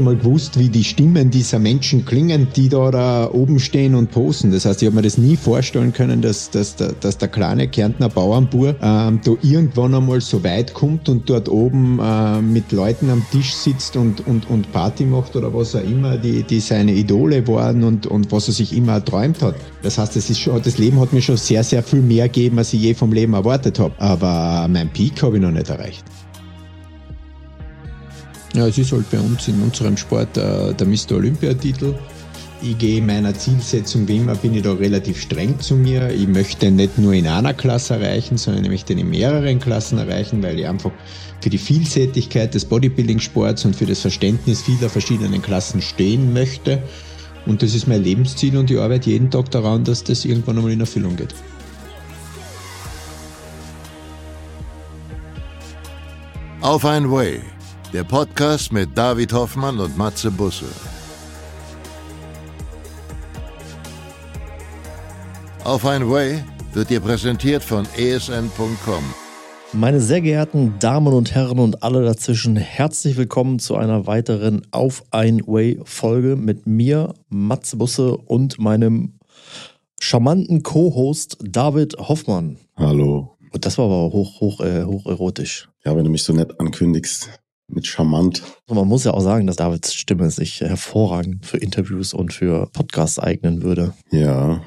einmal gewusst, wie die Stimmen dieser Menschen klingen, die da, da oben stehen und posen. Das heißt, ich habe mir das nie vorstellen können, dass, dass, dass der kleine Kärntner Bauernbur ähm, da irgendwann einmal so weit kommt und dort oben äh, mit Leuten am Tisch sitzt und, und, und Party macht oder was auch immer, die, die seine Idole waren und, und was er sich immer erträumt hat. Das heißt, das, ist schon, das Leben hat mir schon sehr, sehr viel mehr gegeben, als ich je vom Leben erwartet habe. Aber mein Peak habe ich noch nicht erreicht. Ja, es ist halt bei uns in unserem Sport äh, der Mr. Olympia-Titel. Ich gehe meiner Zielsetzung wie immer, bin ich da relativ streng zu mir. Ich möchte nicht nur in einer Klasse erreichen, sondern ich möchte in mehreren Klassen erreichen, weil ich einfach für die Vielseitigkeit des Bodybuilding-Sports und für das Verständnis vieler verschiedenen Klassen stehen möchte. Und das ist mein Lebensziel und ich arbeite jeden Tag daran, dass das irgendwann einmal in Erfüllung geht. Auf ein Way, der Podcast mit David Hoffmann und Matze Busse. Auf ein Way wird dir präsentiert von esn.com. Meine sehr geehrten Damen und Herren und alle dazwischen, herzlich willkommen zu einer weiteren Auf ein Way Folge mit mir, Matze Busse und meinem charmanten Co-Host David Hoffmann. Hallo. Und das war aber hoch, hoch, äh, hoch erotisch. Ja, wenn du mich so nett ankündigst, mit charmant. Und man muss ja auch sagen, dass Davids Stimme sich hervorragend für Interviews und für Podcasts eignen würde. Ja,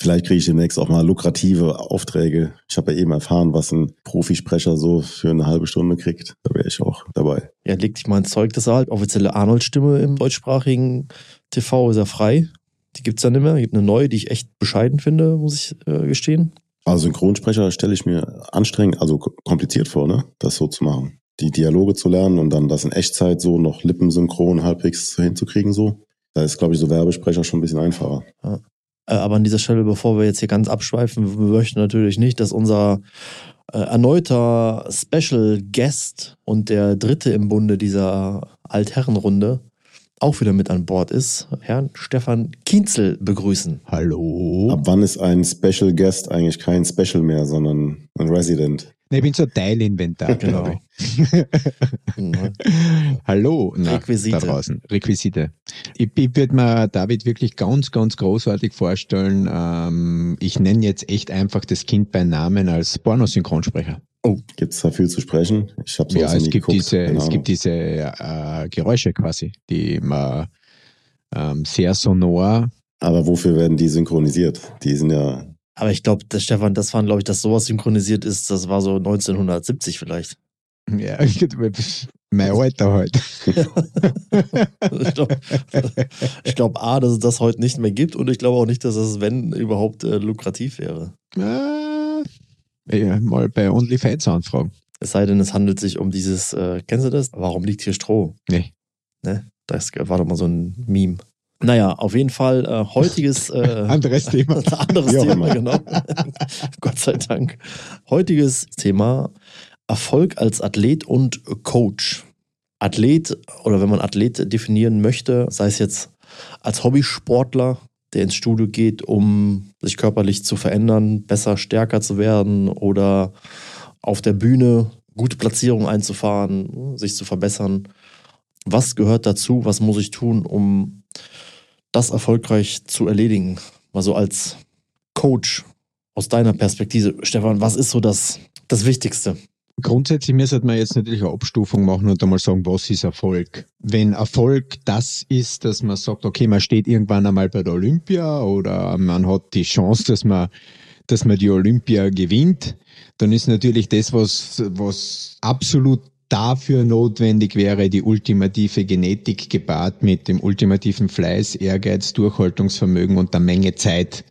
vielleicht kriege ich demnächst auch mal lukrative Aufträge. Ich habe ja eben erfahren, was ein Profisprecher so für eine halbe Stunde kriegt. Da wäre ich auch dabei. Ja, leg dich mal ins Zeug, das ist halt offizielle Arnold-Stimme im deutschsprachigen TV ist ja frei. Die gibt's ja nicht mehr. Es gibt eine neue, die ich echt bescheiden finde, muss ich äh, gestehen. Also Synchronsprecher stelle ich mir anstrengend, also kompliziert vor, ne? Das so zu machen. Die Dialoge zu lernen und dann das in Echtzeit so noch lippensynchron halbwegs hinzukriegen so. Da ist, glaube ich, so Werbesprecher schon ein bisschen einfacher. Ja. Äh, aber an dieser Stelle, bevor wir jetzt hier ganz abschweifen, wir möchten natürlich nicht, dass unser äh, erneuter Special Guest und der dritte im Bunde dieser Altherrenrunde auch wieder mit an Bord ist, Herrn Stefan Kienzel begrüßen. Hallo. Ab wann ist ein Special Guest eigentlich kein Special mehr, sondern ein Resident? Nee, ich bin so Teilinventar, Genau. glaube ich. Mhm. Hallo nach Requisite. da draußen. Requisite. Ich, ich würde mir David wirklich ganz, ganz großartig vorstellen. Ähm, ich nenne jetzt echt einfach das Kind beim Namen als Pornosynchronsprecher. Oh, gibt's da viel zu sprechen? Ich habe Ja, es nie gibt geguckt. diese, Keine es gibt diese äh, Geräusche quasi, die man ähm, sehr sonor. Aber wofür werden die synchronisiert? Die sind ja Aber ich glaube, Stefan, das war, glaube ich, dass sowas synchronisiert ist, das war so 1970 vielleicht. Ja, mein Alter halt. ich glaube, glaub, A, dass es das heute nicht mehr gibt und ich glaube auch nicht, dass es, wenn, überhaupt äh, lukrativ wäre. äh, ja, mal bei OnlyFans anfragen. Es sei denn, es handelt sich um dieses, äh, kennst du das? Warum liegt hier Stroh? Nee. Ne? Das war doch mal so ein Meme. Naja, auf jeden Fall äh, heutiges äh, Anderes Thema. anderes auch Thema, genau. Gott sei Dank. Heutiges Thema Erfolg als Athlet und Coach. Athlet oder wenn man Athlet definieren möchte, sei es jetzt als Hobbysportler, der ins Studio geht, um sich körperlich zu verändern, besser, stärker zu werden oder auf der Bühne gute Platzierungen einzufahren, sich zu verbessern. Was gehört dazu? Was muss ich tun, um das erfolgreich zu erledigen? Also als Coach aus deiner Perspektive, Stefan, was ist so das, das Wichtigste? Grundsätzlich müsste man jetzt natürlich eine Abstufung machen und einmal sagen, was ist Erfolg? Wenn Erfolg das ist, dass man sagt, okay, man steht irgendwann einmal bei der Olympia oder man hat die Chance, dass man, dass man die Olympia gewinnt, dann ist natürlich das, was, was absolut dafür notwendig wäre, die ultimative Genetik gepaart mit dem ultimativen Fleiß, Ehrgeiz, Durchhaltungsvermögen und der Menge Zeit.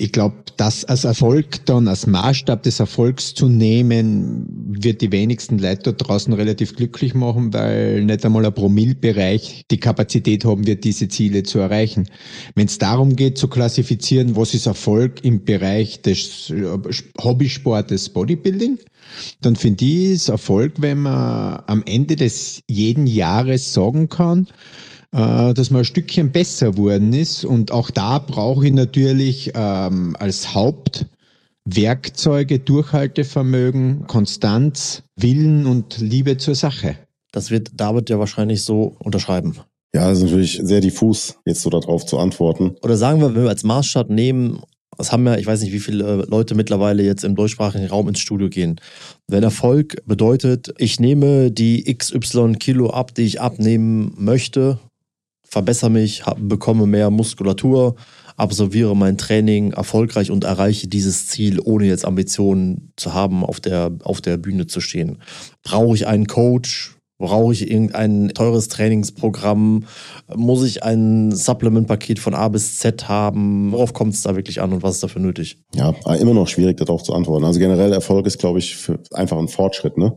Ich glaube, das als Erfolg dann, als Maßstab des Erfolgs zu nehmen, wird die wenigsten Leute dort draußen relativ glücklich machen, weil nicht einmal ein Promillbereich die Kapazität haben wird, diese Ziele zu erreichen. Wenn es darum geht zu klassifizieren, was ist Erfolg im Bereich des äh, Hobbysportes Bodybuilding, dann finde ich es Erfolg, wenn man am Ende des jeden Jahres sagen kann, äh, dass man ein Stückchen besser worden ist. Und auch da brauche ich natürlich ähm, als Hauptwerkzeuge Durchhaltevermögen, Konstanz, Willen und Liebe zur Sache. Das wird David ja wahrscheinlich so unterschreiben. Ja, das ist natürlich sehr diffus, jetzt so darauf zu antworten. Oder sagen wir, wenn wir als Maßstab nehmen, das haben ja, ich weiß nicht, wie viele Leute mittlerweile jetzt im deutschsprachigen Raum ins Studio gehen. Wenn Erfolg bedeutet, ich nehme die XY Kilo ab, die ich abnehmen möchte, verbessere mich, bekomme mehr Muskulatur, absolviere mein Training erfolgreich und erreiche dieses Ziel, ohne jetzt Ambitionen zu haben, auf der, auf der Bühne zu stehen. Brauche ich einen Coach? Brauche ich irgendein teures Trainingsprogramm? Muss ich ein Supplement-Paket von A bis Z haben? Worauf kommt es da wirklich an und was ist dafür nötig? Ja, immer noch schwierig, darauf zu antworten. Also generell Erfolg ist, glaube ich, einfach ein Fortschritt, ne?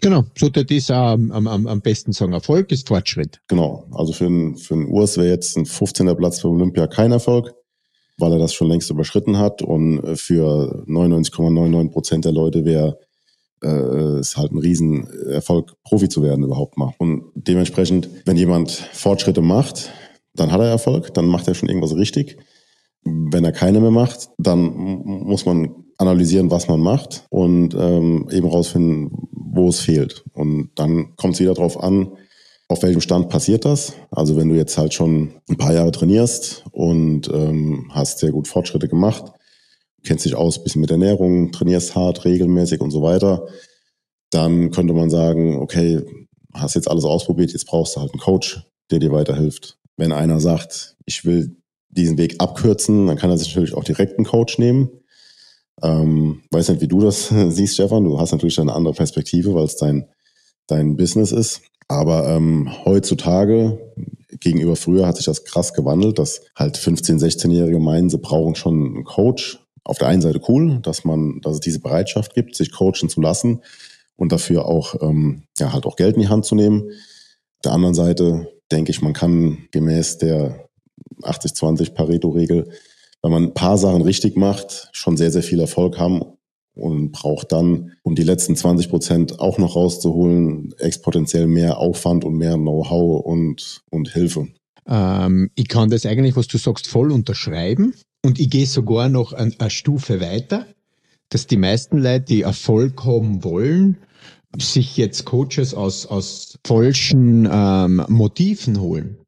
Genau, so das ist am, am, am besten sagen, Erfolg ist Fortschritt. Genau, also für einen für ein Urs wäre jetzt ein 15er Platz für Olympia kein Erfolg, weil er das schon längst überschritten hat und für 99,99 Prozent der Leute wäre äh, ist halt ein Riesenerfolg, Profi zu werden überhaupt mal. Und dementsprechend, wenn jemand Fortschritte macht, dann hat er Erfolg, dann macht er schon irgendwas richtig. Wenn er keine mehr macht, dann muss man analysieren, was man macht und ähm, eben rausfinden, wo es fehlt. Und dann kommt es wieder darauf an, auf welchem Stand passiert das. Also wenn du jetzt halt schon ein paar Jahre trainierst und ähm, hast sehr gut Fortschritte gemacht, kennst dich aus, bisschen mit Ernährung, trainierst hart, regelmäßig und so weiter, dann könnte man sagen, okay, hast jetzt alles ausprobiert, jetzt brauchst du halt einen Coach, der dir weiterhilft. Wenn einer sagt, ich will diesen Weg abkürzen, dann kann er sich natürlich auch direkt einen Coach nehmen. Ähm, weiß nicht, wie du das siehst, Stefan. Du hast natürlich eine andere Perspektive, weil es dein, dein Business ist. Aber ähm, heutzutage, gegenüber früher, hat sich das krass gewandelt, dass halt 15-, 16-Jährige meinen, sie brauchen schon einen Coach. Auf der einen Seite cool, dass man, dass es diese Bereitschaft gibt, sich coachen zu lassen und dafür auch, ähm, ja, halt auch Geld in die Hand zu nehmen. Auf der anderen Seite denke ich, man kann gemäß der 80-20 Pareto-Regel wenn man ein paar Sachen richtig macht, schon sehr, sehr viel Erfolg haben und braucht dann, um die letzten 20 Prozent auch noch rauszuholen, exponentiell mehr Aufwand und mehr Know-how und, und Hilfe. Ähm, ich kann das eigentlich, was du sagst, voll unterschreiben und ich gehe sogar noch eine, eine Stufe weiter, dass die meisten Leute, die Erfolg haben wollen, sich jetzt Coaches aus, aus falschen ähm, Motiven holen.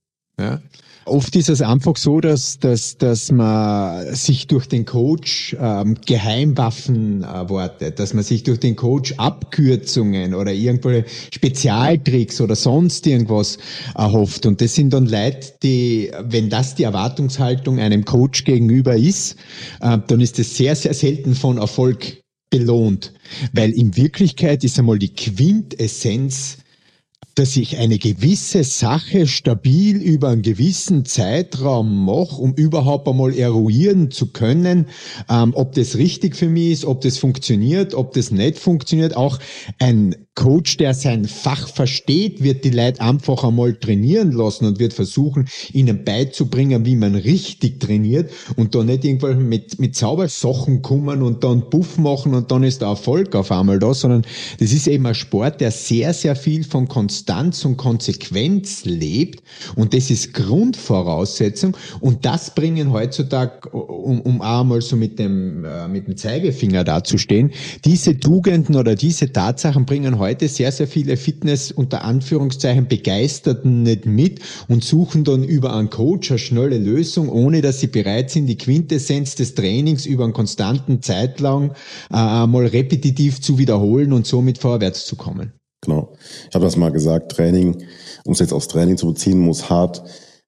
Ja? Oft ist es einfach so, dass, dass, dass man sich durch den Coach ähm, Geheimwaffen erwartet, dass man sich durch den Coach Abkürzungen oder irgendwelche Spezialtricks oder sonst irgendwas erhofft. Und das sind dann Leute, die, wenn das die Erwartungshaltung einem Coach gegenüber ist, äh, dann ist es sehr, sehr selten von Erfolg belohnt. Weil in Wirklichkeit ist einmal die Quintessenz dass ich eine gewisse Sache stabil über einen gewissen Zeitraum mache, um überhaupt einmal eruieren zu können, ähm, ob das richtig für mich ist, ob das funktioniert, ob das nicht funktioniert. Auch ein Coach, der sein Fach versteht, wird die Leute einfach einmal trainieren lassen und wird versuchen, ihnen beizubringen, wie man richtig trainiert und da nicht irgendwann mit, mit Zaubersachen kommen und dann Puff machen und dann ist der Erfolg auf einmal da, sondern das ist eben ein Sport, der sehr, sehr viel von Konstanz und Konsequenz lebt und das ist Grundvoraussetzung und das bringen heutzutage, um, um einmal so mit dem, äh, mit dem Zeigefinger dazustehen, diese Tugenden oder diese Tatsachen bringen heute sehr, sehr viele Fitness unter Anführungszeichen Begeisterten nicht mit und suchen dann über einen Coach eine schnelle Lösung, ohne dass sie bereit sind, die Quintessenz des Trainings über einen konstanten Zeitlang äh, mal repetitiv zu wiederholen und somit vorwärts zu kommen. Genau. Ich habe das mal gesagt, Training, um es jetzt aufs Training zu beziehen, muss hart,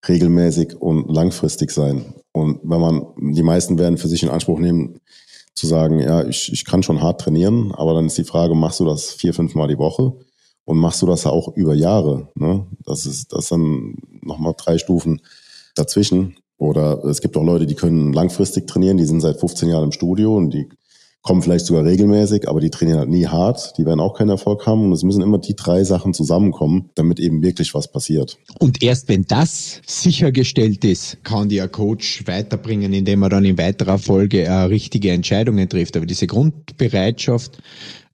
regelmäßig und langfristig sein. Und wenn man, die meisten werden für sich in Anspruch nehmen, zu sagen, ja, ich, ich kann schon hart trainieren, aber dann ist die Frage, machst du das vier, fünf Mal die Woche? Und machst du das auch über Jahre? Ne? Das ist das dann nochmal drei Stufen dazwischen. Oder es gibt auch Leute, die können langfristig trainieren, die sind seit 15 Jahren im Studio und die kommen vielleicht sogar regelmäßig, aber die trainieren halt nie hart, die werden auch keinen Erfolg haben und es müssen immer die drei Sachen zusammenkommen, damit eben wirklich was passiert. Und erst wenn das sichergestellt ist, kann dir Coach weiterbringen, indem er dann in weiterer Folge äh, richtige Entscheidungen trifft. Aber diese Grundbereitschaft,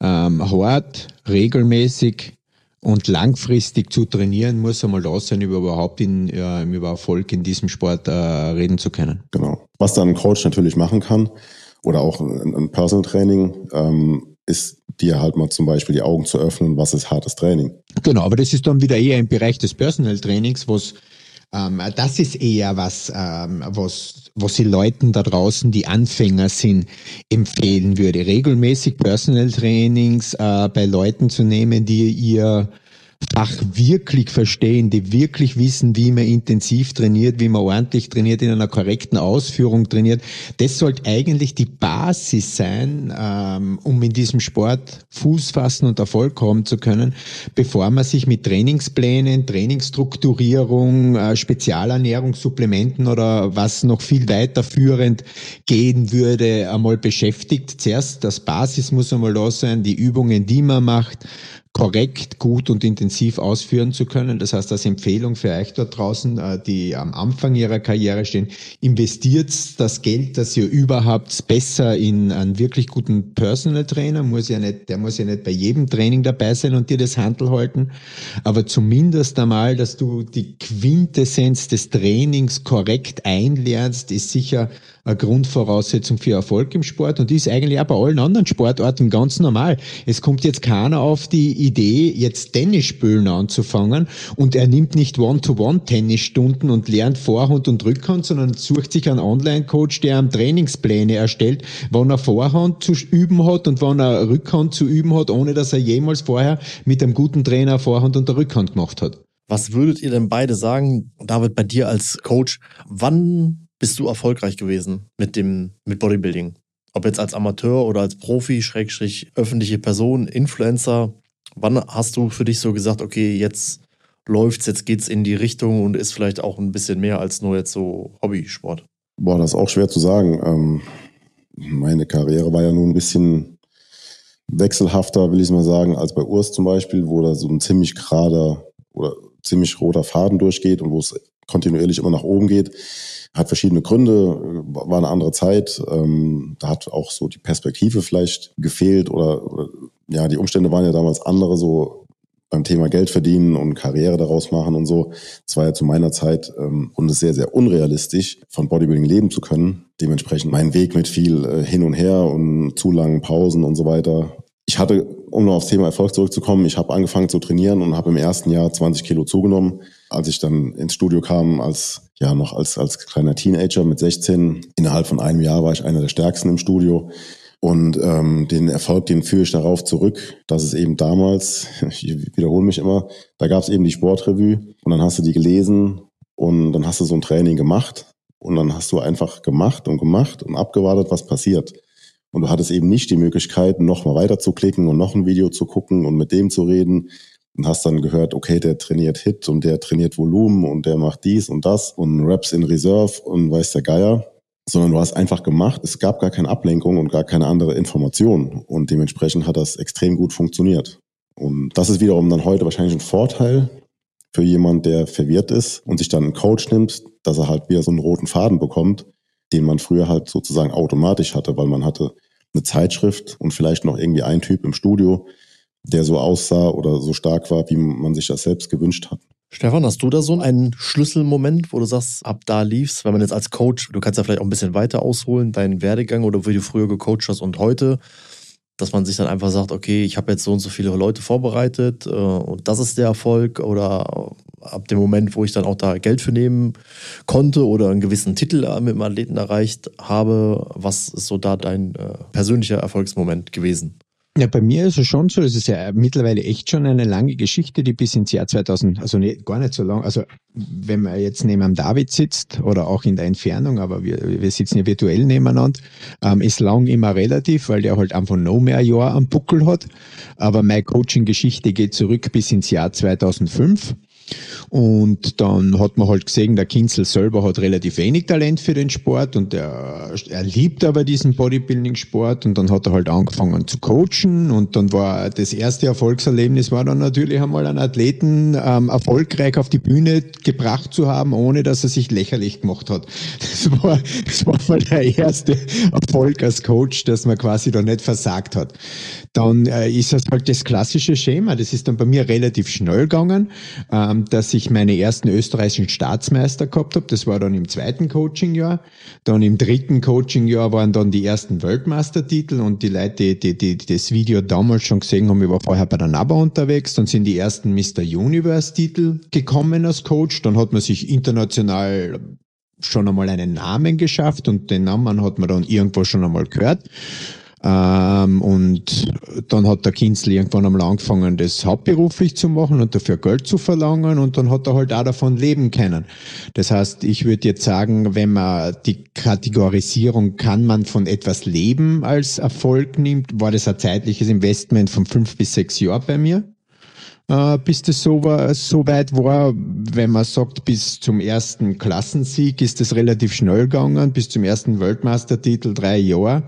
ähm, hart, regelmäßig und langfristig zu trainieren, muss einmal da sein, über überhaupt in, äh, über Erfolg in diesem Sport äh, reden zu können. Genau. Was dann ein Coach natürlich machen kann, oder auch ein Personal Training, ähm, ist dir halt mal zum Beispiel die Augen zu öffnen, was ist hartes Training. Genau, aber das ist dann wieder eher im Bereich des Personal Trainings, was ähm, das ist eher was, ähm, was, was die Leuten da draußen, die Anfänger sind, empfehlen würde. Regelmäßig Personal Trainings äh, bei Leuten zu nehmen, die ihr Fach wirklich verstehen, die wirklich wissen, wie man intensiv trainiert, wie man ordentlich trainiert, in einer korrekten Ausführung trainiert. Das sollte eigentlich die Basis sein, ähm, um in diesem Sport Fuß fassen und Erfolg haben zu können, bevor man sich mit Trainingsplänen, Trainingsstrukturierung, äh, Spezialernährung, Supplementen oder was noch viel weiterführend gehen würde, einmal beschäftigt. Zuerst das Basis muss einmal da sein, die Übungen, die man macht, korrekt, gut und intensiv ausführen zu können. Das heißt, als Empfehlung für euch dort draußen, äh, die am Anfang ihrer Karriere stehen, investiert das Geld, das ihr überhaupt besser in einen wirklich guten Personal Trainer, muss ja nicht, der muss ja nicht bei jedem Training dabei sein und dir das Handel halten, aber zumindest einmal, dass du die Quintessenz des Trainings korrekt einlernst, ist sicher eine Grundvoraussetzung für Erfolg im Sport und ist eigentlich auch bei allen anderen Sportarten ganz normal. Es kommt jetzt keiner auf die Idee, jetzt Tennisspülen anzufangen und er nimmt nicht One-to-One-Tennisstunden und lernt Vorhand und Rückhand, sondern sucht sich einen Online-Coach, der ihm Trainingspläne erstellt, wann er Vorhand zu üben hat und wann er Rückhand zu üben hat, ohne dass er jemals vorher mit einem guten Trainer Vorhand und Rückhand gemacht hat. Was würdet ihr denn beide sagen, David, bei dir als Coach? Wann bist du erfolgreich gewesen mit dem mit Bodybuilding? Ob jetzt als Amateur oder als Profi, Schrägstrich, öffentliche Person, Influencer. Wann hast du für dich so gesagt, okay, jetzt läuft's, jetzt geht's in die Richtung und ist vielleicht auch ein bisschen mehr als nur jetzt so Hobbysport? Boah, das ist auch schwer zu sagen. Ähm, meine Karriere war ja nun ein bisschen wechselhafter, will ich mal sagen, als bei Urs zum Beispiel, wo da so ein ziemlich gerader oder ziemlich roter Faden durchgeht und wo es kontinuierlich immer nach oben geht. Hat verschiedene Gründe, war eine andere Zeit. Ähm, da hat auch so die Perspektive vielleicht gefehlt oder, oder ja, die Umstände waren ja damals andere, so beim Thema Geld verdienen und Karriere daraus machen und so. Das war ja zu meiner Zeit ähm, und es sehr, sehr unrealistisch, von Bodybuilding leben zu können. Dementsprechend mein Weg mit viel äh, hin und her und zu langen Pausen und so weiter. Ich hatte, um noch aufs Thema Erfolg zurückzukommen, ich habe angefangen zu trainieren und habe im ersten Jahr 20 Kilo zugenommen. Als ich dann ins Studio kam, als ja noch als, als kleiner Teenager mit 16, innerhalb von einem Jahr war ich einer der stärksten im Studio. Und ähm, den Erfolg, den führe ich darauf zurück, dass es eben damals, ich wiederhole mich immer, da gab es eben die Sportrevue und dann hast du die gelesen und dann hast du so ein Training gemacht und dann hast du einfach gemacht und gemacht und abgewartet, was passiert. Und du hattest eben nicht die Möglichkeit, noch mal weiter zu klicken und noch ein Video zu gucken und mit dem zu reden und hast dann gehört, okay, der trainiert Hit und der trainiert Volumen und der macht dies und das und Raps in Reserve und weiß der Geier sondern du hast einfach gemacht. Es gab gar keine Ablenkung und gar keine andere Information. Und dementsprechend hat das extrem gut funktioniert. Und das ist wiederum dann heute wahrscheinlich ein Vorteil für jemand, der verwirrt ist und sich dann einen Coach nimmt, dass er halt wieder so einen roten Faden bekommt, den man früher halt sozusagen automatisch hatte, weil man hatte eine Zeitschrift und vielleicht noch irgendwie ein Typ im Studio, der so aussah oder so stark war, wie man sich das selbst gewünscht hat. Stefan, hast du da so einen Schlüsselmoment, wo du sagst, ab da lief's, wenn man jetzt als Coach, du kannst ja vielleicht auch ein bisschen weiter ausholen, deinen Werdegang oder wie du früher gecoacht hast und heute, dass man sich dann einfach sagt, okay, ich habe jetzt so und so viele Leute vorbereitet äh, und das ist der Erfolg oder ab dem Moment, wo ich dann auch da Geld für nehmen konnte oder einen gewissen Titel mit dem Athleten erreicht habe, was ist so da dein äh, persönlicher Erfolgsmoment gewesen? Ja, bei mir ist es schon so, es ist ja mittlerweile echt schon eine lange Geschichte, die bis ins Jahr 2000, also nicht, gar nicht so lang, also wenn man jetzt neben am David sitzt oder auch in der Entfernung, aber wir, wir sitzen ja virtuell nebeneinander, ähm, ist lang immer relativ, weil der halt einfach noch mehr Jahr am Buckel hat. Aber meine Coaching-Geschichte geht zurück bis ins Jahr 2005. Und dann hat man halt gesehen, der Kinzel selber hat relativ wenig Talent für den Sport und er, er liebt aber diesen Bodybuilding-Sport und dann hat er halt angefangen zu coachen und dann war das erste Erfolgserlebnis war dann natürlich einmal einen Athleten ähm, erfolgreich auf die Bühne gebracht zu haben, ohne dass er sich lächerlich gemacht hat. Das war, das war mal der erste Erfolg als Coach, dass man quasi da nicht versagt hat. Dann äh, ist das halt das klassische Schema. Das ist dann bei mir relativ schnell gegangen, ähm, dass ich meine ersten österreichischen Staatsmeister gehabt habe. Das war dann im zweiten Coachingjahr. Dann im dritten Coachingjahr waren dann die ersten Weltmeistertitel und die Leute, die, die, die das Video damals schon gesehen haben, ich war vorher bei der NABA unterwegs. Dann sind die ersten Mr. Universe Titel gekommen als Coach. Dann hat man sich international schon einmal einen Namen geschafft und den Namen hat man dann irgendwo schon einmal gehört. Ähm, und dann hat der Kinzel irgendwann einmal angefangen, das hauptberuflich zu machen und dafür Geld zu verlangen und dann hat er halt auch davon leben können. Das heißt, ich würde jetzt sagen, wenn man die Kategorisierung kann man von etwas leben als Erfolg nimmt, war das ein zeitliches Investment von fünf bis sechs Jahren bei mir äh, bis das so, war, so weit war. Wenn man sagt, bis zum ersten Klassensieg ist das relativ schnell gegangen, bis zum ersten Weltmeistertitel drei Jahre.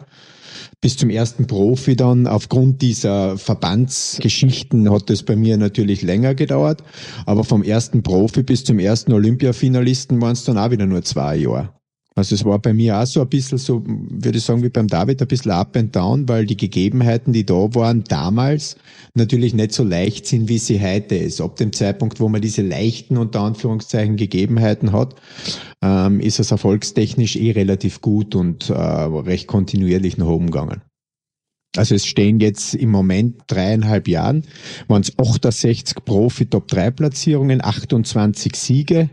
Bis zum ersten Profi dann, aufgrund dieser Verbandsgeschichten hat es bei mir natürlich länger gedauert. Aber vom ersten Profi bis zum ersten Olympiafinalisten waren es dann auch wieder nur zwei Jahre. Also es war bei mir auch so ein bisschen so, würde ich sagen, wie beim David, ein bisschen up and down, weil die Gegebenheiten, die da waren damals, natürlich nicht so leicht sind, wie sie heute ist. Ab dem Zeitpunkt, wo man diese leichten, unter Anführungszeichen, Gegebenheiten hat, ähm, ist es erfolgstechnisch eh relativ gut und äh, recht kontinuierlich nach oben gegangen. Also es stehen jetzt im Moment dreieinhalb Jahren, waren es 68 Profi-Top-3-Platzierungen, 28 Siege,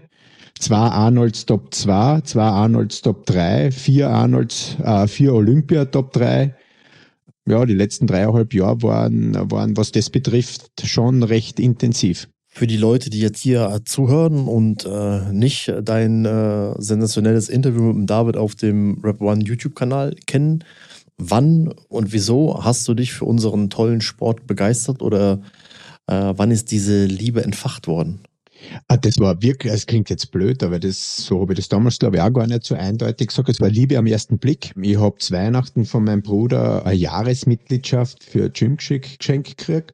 zwei Arnolds Top 2, zwei Arnolds Top 3, vier Arnolds, äh, vier Olympia Top 3. Ja, die letzten dreieinhalb Jahre waren, waren, was das betrifft, schon recht intensiv. Für die Leute, die jetzt hier zuhören und äh, nicht dein äh, sensationelles Interview mit David auf dem Rap One YouTube-Kanal kennen, wann und wieso hast du dich für unseren tollen Sport begeistert oder äh, wann ist diese Liebe entfacht worden? Ah, das war wirklich, es klingt jetzt blöd, aber das, so habe ich das damals, glaube ich, auch gar nicht so eindeutig gesagt. Es war Liebe am ersten Blick. Ich habe zu Weihnachten von meinem Bruder eine Jahresmitgliedschaft für Gym geschenkt gekriegt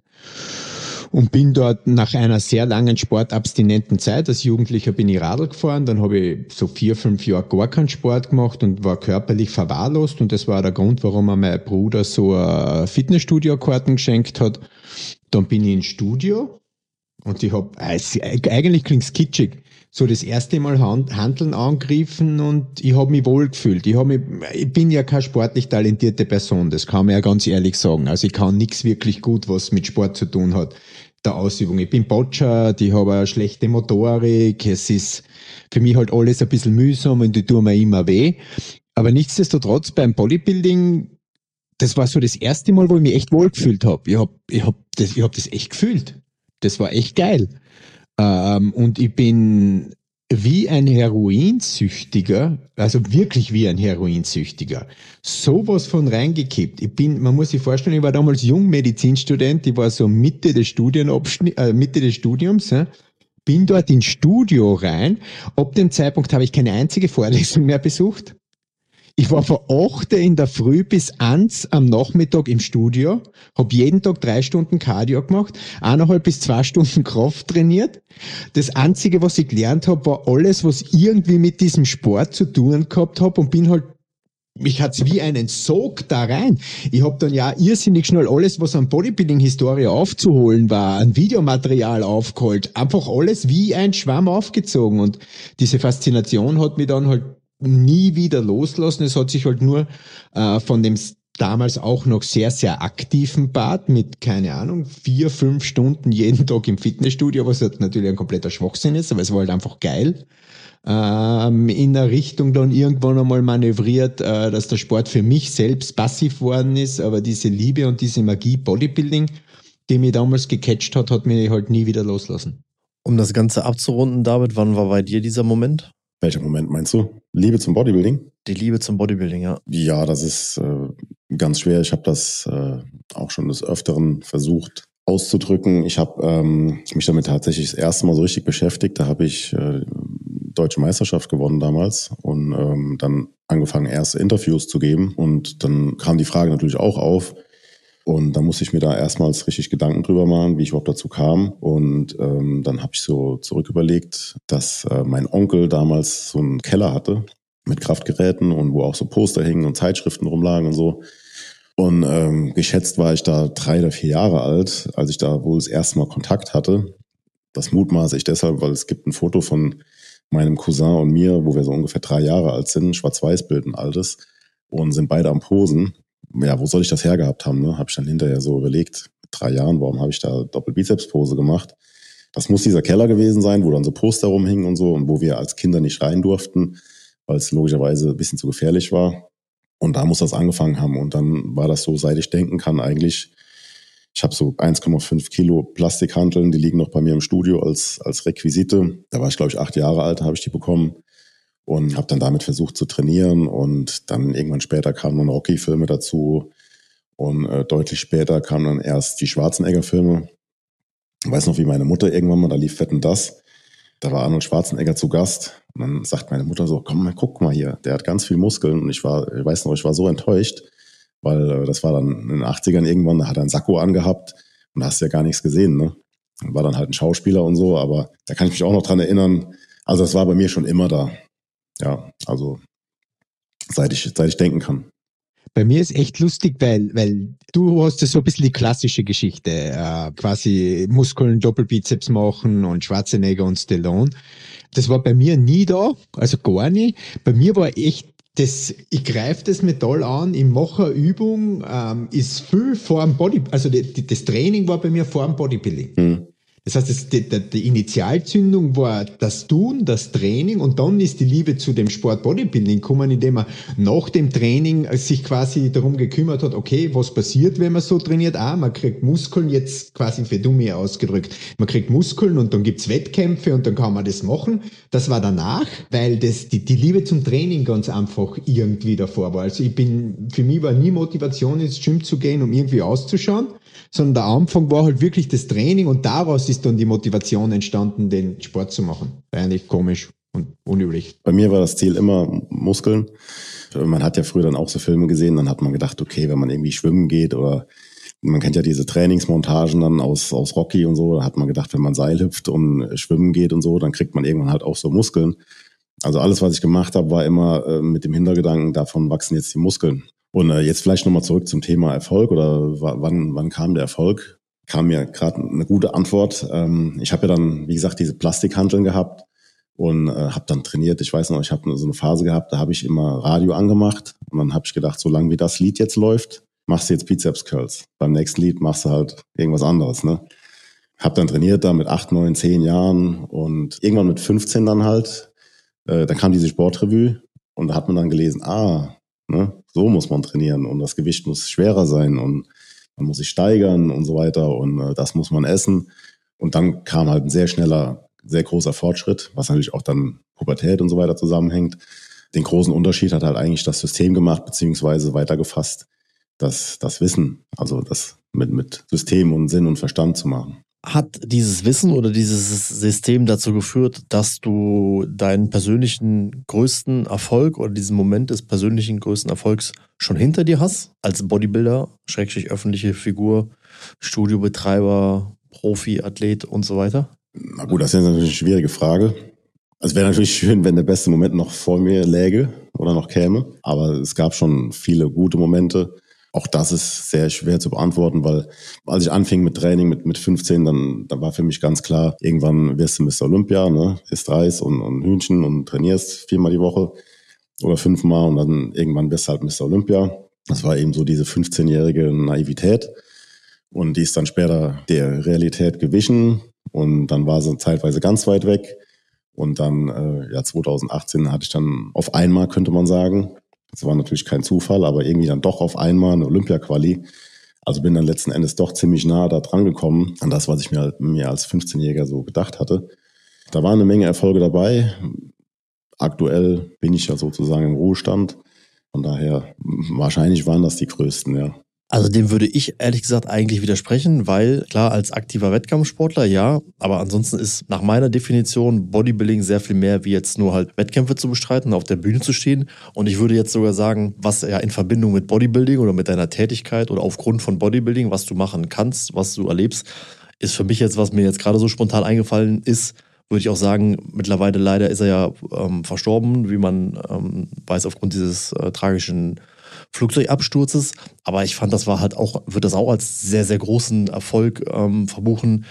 und bin dort nach einer sehr langen sportabstinenten Zeit, als Jugendlicher bin ich Radl gefahren, dann habe ich so vier, fünf Jahre gar keinen Sport gemacht und war körperlich verwahrlost und das war der Grund, warum mir mein Bruder so ein Fitnessstudio-Karten geschenkt hat. Dann bin ich ins Studio und ich habe, eigentlich klingt's kitschig, so das erste Mal Handeln angegriffen und ich habe mich wohl gefühlt. Ich, hab mich, ich bin ja keine sportlich talentierte Person, das kann man ja ganz ehrlich sagen. Also ich kann nichts wirklich gut, was mit Sport zu tun hat, der Ausübung. Ich bin Botcher, ich habe eine schlechte Motorik, es ist für mich halt alles ein bisschen mühsam und ich tue mir immer weh. Aber nichtsdestotrotz beim Bodybuilding, das war so das erste Mal, wo ich mich echt wohl gefühlt habe. Ich habe ich hab das, ich hab das echt gefühlt. Das war echt geil. Ähm, und ich bin wie ein Heroinsüchtiger, also wirklich wie ein Heroinsüchtiger, sowas von reingekippt. Ich bin, man muss sich vorstellen, ich war damals Jungmedizinstudent, ich war so Mitte des Studienabschnitt, äh, Mitte des Studiums, äh, bin dort ins Studio rein. Ab dem Zeitpunkt habe ich keine einzige Vorlesung mehr besucht. Ich war von 8 in der Früh bis 1 am Nachmittag im Studio, habe jeden Tag drei Stunden Cardio gemacht, eineinhalb bis zwei Stunden Kraft trainiert. Das Einzige, was ich gelernt habe, war alles, was irgendwie mit diesem Sport zu tun gehabt habe und bin halt mich hat's wie einen Sog da rein. Ich habe dann ja irrsinnig schnell alles, was an Bodybuilding-Historie aufzuholen war, an Videomaterial aufgeholt, einfach alles wie ein Schwamm aufgezogen. Und diese Faszination hat mich dann halt nie wieder loslassen. Es hat sich halt nur äh, von dem damals auch noch sehr, sehr aktiven Bad mit, keine Ahnung, vier, fünf Stunden jeden Tag im Fitnessstudio, was halt natürlich ein kompletter Schwachsinn ist, aber es war halt einfach geil. Ähm, in der Richtung dann irgendwann einmal manövriert, äh, dass der Sport für mich selbst passiv worden ist, aber diese Liebe und diese Magie Bodybuilding, die mich damals gecatcht hat, hat mich halt nie wieder loslassen. Um das Ganze abzurunden, David, wann war bei dir dieser Moment? Welcher Moment meinst du? Liebe zum Bodybuilding? Die Liebe zum Bodybuilding, ja. Ja, das ist äh, ganz schwer. Ich habe das äh, auch schon des Öfteren versucht auszudrücken. Ich habe ähm, mich damit tatsächlich das erste Mal so richtig beschäftigt. Da habe ich äh, deutsche Meisterschaft gewonnen damals und ähm, dann angefangen, erste Interviews zu geben. Und dann kam die Frage natürlich auch auf, und da musste ich mir da erstmals richtig Gedanken drüber machen, wie ich überhaupt dazu kam. Und ähm, dann habe ich so zurück überlegt, dass äh, mein Onkel damals so einen Keller hatte mit Kraftgeräten und wo auch so Poster hingen und Zeitschriften rumlagen und so. Und ähm, geschätzt war ich da drei oder vier Jahre alt, als ich da wohl das erste Mal Kontakt hatte. Das mutmaße ich deshalb, weil es gibt ein Foto von meinem Cousin und mir, wo wir so ungefähr drei Jahre alt sind, Schwarz-Weiß-Bild, ein altes, und sind beide am Posen. Ja, wo soll ich das hergehabt haben? Ne? Habe ich dann hinterher so überlegt, drei Jahren, warum habe ich da Doppelbizeps-Pose gemacht? Das muss dieser Keller gewesen sein, wo dann so Poster rumhingen und so und wo wir als Kinder nicht rein durften, weil es logischerweise ein bisschen zu gefährlich war. Und da muss das angefangen haben. Und dann war das so, seit ich denken kann, eigentlich, ich habe so 1,5 Kilo Plastikhanteln, die liegen noch bei mir im Studio als, als Requisite. Da war ich, glaube ich, acht Jahre alt, habe ich die bekommen und habe dann damit versucht zu trainieren. Und dann irgendwann später kamen dann Rocky-Filme dazu. Und äh, deutlich später kamen dann erst die Schwarzenegger-Filme. Ich weiß noch, wie meine Mutter irgendwann mal, da lief Fetten das. Da war Arnold Schwarzenegger zu Gast. Und dann sagt meine Mutter so, komm mal, guck mal hier, der hat ganz viel Muskeln. Und ich war, ich weiß noch, ich war so enttäuscht, weil äh, das war dann in den 80ern irgendwann, da hat er einen Sakko angehabt und da hast du ja gar nichts gesehen, ne? War dann halt ein Schauspieler und so, aber da kann ich mich auch noch dran erinnern. Also das war bei mir schon immer da. Ja, also seit ich, seit ich denken kann. Bei mir ist echt lustig, weil, weil du hast ja so ein bisschen die klassische Geschichte, äh, quasi Muskeln, Doppelbizeps machen und Schwarzenegger und Stallone. Das war bei mir nie da, also gar nicht. Bei mir war echt das, ich greife das Metall an, ich mache eine Übung, ähm, ist viel vor dem Body, also die, die, das Training war bei mir vor dem Bodybuilding. Mhm. Das heißt, das, die, die Initialzündung war das Tun, das Training und dann ist die Liebe zu dem Sport Bodybuilding gekommen, indem er nach dem Training sich quasi darum gekümmert hat, okay, was passiert, wenn man so trainiert? Ah, man kriegt Muskeln, jetzt quasi für Dummy ausgedrückt. Man kriegt Muskeln und dann gibt's Wettkämpfe und dann kann man das machen. Das war danach, weil das, die, die Liebe zum Training ganz einfach irgendwie davor war. Also ich bin, für mich war nie Motivation ins Gym zu gehen, um irgendwie auszuschauen, sondern der Anfang war halt wirklich das Training und daraus ist dann die Motivation entstanden, den Sport zu machen. Eigentlich komisch und unüblich. Bei mir war das Ziel immer Muskeln. Man hat ja früher dann auch so Filme gesehen, dann hat man gedacht, okay, wenn man irgendwie schwimmen geht oder man kennt ja diese Trainingsmontagen dann aus, aus Rocky und so, da hat man gedacht, wenn man Seil hüpft und schwimmen geht und so, dann kriegt man irgendwann halt auch so Muskeln. Also alles, was ich gemacht habe, war immer äh, mit dem Hintergedanken, davon wachsen jetzt die Muskeln. Und äh, jetzt vielleicht nochmal zurück zum Thema Erfolg oder wann, wann kam der Erfolg? Kam mir gerade eine gute Antwort. Ähm, ich habe ja dann, wie gesagt, diese Plastikhanteln gehabt und äh, habe dann trainiert. Ich weiß noch, ich habe so eine Phase gehabt, da habe ich immer Radio angemacht und dann habe ich gedacht, solange wie das Lied jetzt läuft, machst du jetzt Bizeps Curls. Beim nächsten Lied machst du halt irgendwas anderes. Ne? Hab dann trainiert da mit acht, neun, zehn Jahren und irgendwann mit 15 dann halt. Äh, dann kam diese Sportrevue und da hat man dann gelesen, ah, ne, so muss man trainieren und das Gewicht muss schwerer sein und man muss sich steigern und so weiter und äh, das muss man essen. Und dann kam halt ein sehr schneller, sehr großer Fortschritt, was natürlich auch dann Pubertät und so weiter zusammenhängt. Den großen Unterschied hat halt eigentlich das System gemacht, beziehungsweise weitergefasst, das, das Wissen, also das mit, mit System und Sinn und Verstand zu machen hat dieses Wissen oder dieses System dazu geführt, dass du deinen persönlichen größten Erfolg oder diesen Moment des persönlichen größten Erfolgs schon hinter dir hast? Als Bodybuilder, schrägstrich öffentliche Figur, Studiobetreiber, Profi, Athlet und so weiter? Na gut, das ist natürlich eine schwierige Frage. Es wäre natürlich schön, wenn der beste Moment noch vor mir läge oder noch käme. Aber es gab schon viele gute Momente auch das ist sehr schwer zu beantworten, weil als ich anfing mit Training mit, mit 15, dann, dann war für mich ganz klar, irgendwann wirst du Mr. Olympia, ne? isst Reis und, und Hühnchen und trainierst viermal die Woche oder fünfmal und dann irgendwann wirst du halt Mr. Olympia. Das war eben so diese 15-jährige Naivität und die ist dann später der Realität gewichen und dann war sie zeitweise ganz weit weg. Und dann, äh, ja, 2018 hatte ich dann auf einmal, könnte man sagen, das war natürlich kein Zufall, aber irgendwie dann doch auf einmal eine Olympia-Quali. Also bin dann letzten Endes doch ziemlich nah da dran gekommen an das, was ich mir, mir als 15-Jähriger so gedacht hatte. Da waren eine Menge Erfolge dabei. Aktuell bin ich ja sozusagen im Ruhestand. Von daher, wahrscheinlich waren das die größten, ja. Also dem würde ich ehrlich gesagt eigentlich widersprechen, weil klar, als aktiver Wettkampfsportler ja, aber ansonsten ist nach meiner Definition Bodybuilding sehr viel mehr wie jetzt nur halt Wettkämpfe zu bestreiten, auf der Bühne zu stehen. Und ich würde jetzt sogar sagen, was ja in Verbindung mit Bodybuilding oder mit deiner Tätigkeit oder aufgrund von Bodybuilding, was du machen kannst, was du erlebst, ist für mich jetzt, was mir jetzt gerade so spontan eingefallen ist, würde ich auch sagen, mittlerweile leider ist er ja ähm, verstorben, wie man ähm, weiß, aufgrund dieses äh, tragischen Flugzeugabsturzes. Aber ich fand, das war halt auch, wird das auch als sehr, sehr großen Erfolg ähm, verbuchen.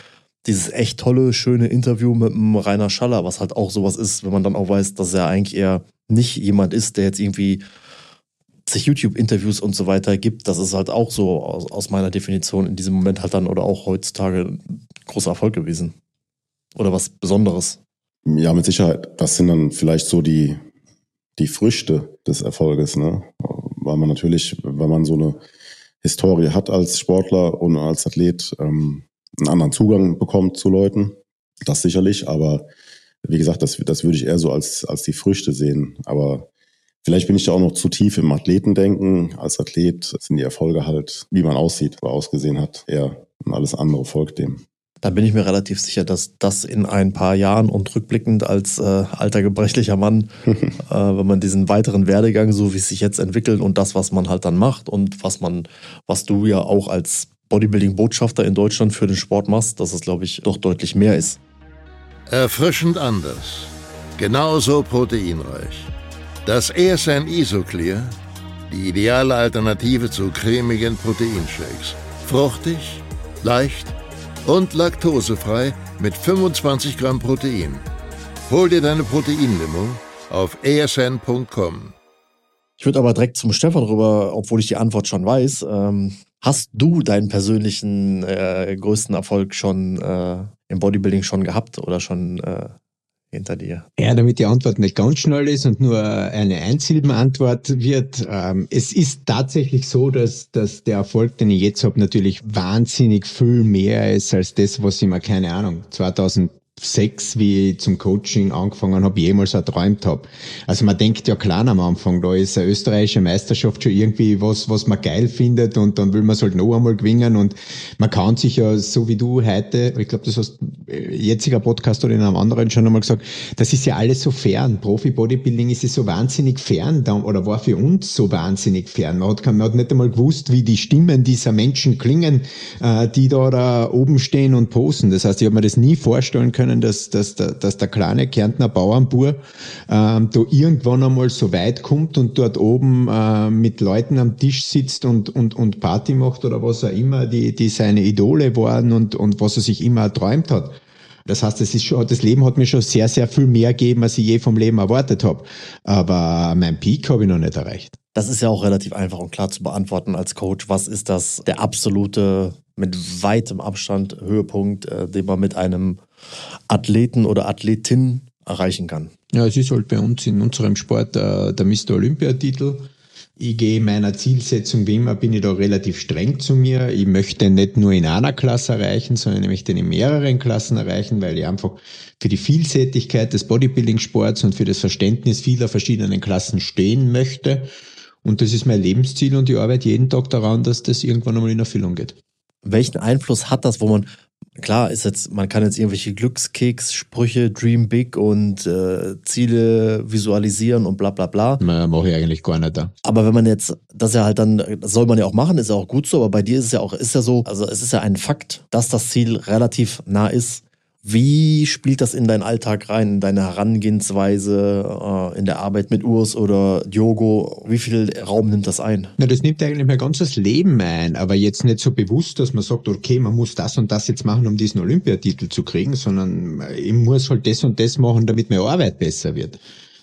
Dieses echt tolle, schöne Interview mit dem Rainer Schaller, was halt auch sowas ist, wenn man dann auch weiß, dass er eigentlich eher nicht jemand ist, der jetzt irgendwie sich YouTube-Interviews und so weiter gibt. Das ist halt auch so aus, aus meiner Definition in diesem Moment halt dann oder auch heutzutage ein großer Erfolg gewesen. Oder was Besonderes. Ja, mit Sicherheit. Das sind dann vielleicht so die, die Früchte des Erfolges, ne? Weil man natürlich, wenn man so eine Historie hat als Sportler und als Athlet, ähm, einen anderen Zugang bekommt zu Leuten. Das sicherlich, aber wie gesagt, das, das würde ich eher so als, als die Früchte sehen. Aber vielleicht bin ich da auch noch zu tief im Athletendenken. Als Athlet sind die Erfolge halt, wie man aussieht oder ausgesehen hat, eher und alles andere folgt dem. Da bin ich mir relativ sicher, dass das in ein paar Jahren und rückblickend als äh, alter gebrechlicher Mann, äh, wenn man diesen weiteren Werdegang, so wie es sich jetzt entwickelt und das, was man halt dann macht und was man, was du ja auch als Bodybuilding-Botschafter in Deutschland für den Sport machst, dass es, glaube ich, doch deutlich mehr ist. Erfrischend anders. Genauso proteinreich. Das ESN Isoclear, die ideale Alternative zu cremigen Proteinshakes. Fruchtig, leicht und laktosefrei mit 25 Gramm Protein. Hol dir deine Proteinlimo auf esn.com. Ich würde aber direkt zum Stefan rüber, obwohl ich die Antwort schon weiß. Ähm, hast du deinen persönlichen äh, größten Erfolg schon äh, im Bodybuilding schon gehabt oder schon äh, hinter dir? Ja, damit die Antwort nicht ganz schnell ist und nur eine Einsilbenantwort wird. Ähm, es ist tatsächlich so, dass, dass der Erfolg, den ich jetzt habe, natürlich wahnsinnig viel mehr ist als das, was ich mir, keine Ahnung, 2000 sechs, wie ich zum Coaching angefangen habe, jemals erträumt habe. Also man denkt ja klar am Anfang, da ist eine österreichische Meisterschaft schon irgendwie was, was man geil findet und dann will man es halt noch einmal gewinnen und man kann sich ja, so wie du heute, ich glaube, das hast jetziger Podcast oder in einem anderen schon einmal gesagt, das ist ja alles so fern. Profi-Bodybuilding ist ja so wahnsinnig fern oder war für uns so wahnsinnig fern. Man hat, man hat nicht einmal gewusst, wie die Stimmen dieser Menschen klingen, äh, die da, da oben stehen und posen. Das heißt, ich habe mir das nie vorstellen können, dass, dass, der, dass der kleine Kärntner Bauernbur ähm, da irgendwann einmal so weit kommt und dort oben äh, mit Leuten am Tisch sitzt und, und, und Party macht oder was auch immer, die, die seine Idole waren und, und was er sich immer erträumt hat. Das heißt, das, ist schon, das Leben hat mir schon sehr, sehr viel mehr gegeben, als ich je vom Leben erwartet habe. Aber mein Peak habe ich noch nicht erreicht. Das ist ja auch relativ einfach und klar zu beantworten als Coach. Was ist das der absolute, mit weitem Abstand Höhepunkt, äh, den man mit einem Athleten oder Athletin erreichen kann. Ja, es ist halt bei uns in unserem Sport äh, der Mr. Olympiatitel. Ich gehe meiner Zielsetzung wie immer, bin ich da relativ streng zu mir. Ich möchte nicht nur in einer Klasse erreichen, sondern ich möchte in mehreren Klassen erreichen, weil ich einfach für die Vielseitigkeit des Bodybuilding-Sports und für das Verständnis vieler verschiedenen Klassen stehen möchte. Und das ist mein Lebensziel und ich arbeite jeden Tag daran, dass das irgendwann einmal in Erfüllung geht. Welchen Einfluss hat das, wo man Klar ist jetzt, man kann jetzt irgendwelche Glückskeks-Sprüche, Dream Big und äh, Ziele visualisieren und bla bla bla. Na, mache ich eigentlich gar nicht da. Aber wenn man jetzt, das ist ja halt dann, das soll man ja auch machen, ist ja auch gut so, aber bei dir ist es ja auch, ist ja so, also es ist ja ein Fakt, dass das Ziel relativ nah ist. Wie spielt das in deinen Alltag rein, in deine Herangehensweise, äh, in der Arbeit mit Urs oder Diogo? Wie viel Raum nimmt das ein? Na, das nimmt eigentlich mein ganzes Leben ein, aber jetzt nicht so bewusst, dass man sagt, okay, man muss das und das jetzt machen, um diesen Olympiatitel zu kriegen, sondern ich muss halt das und das machen, damit meine Arbeit besser wird.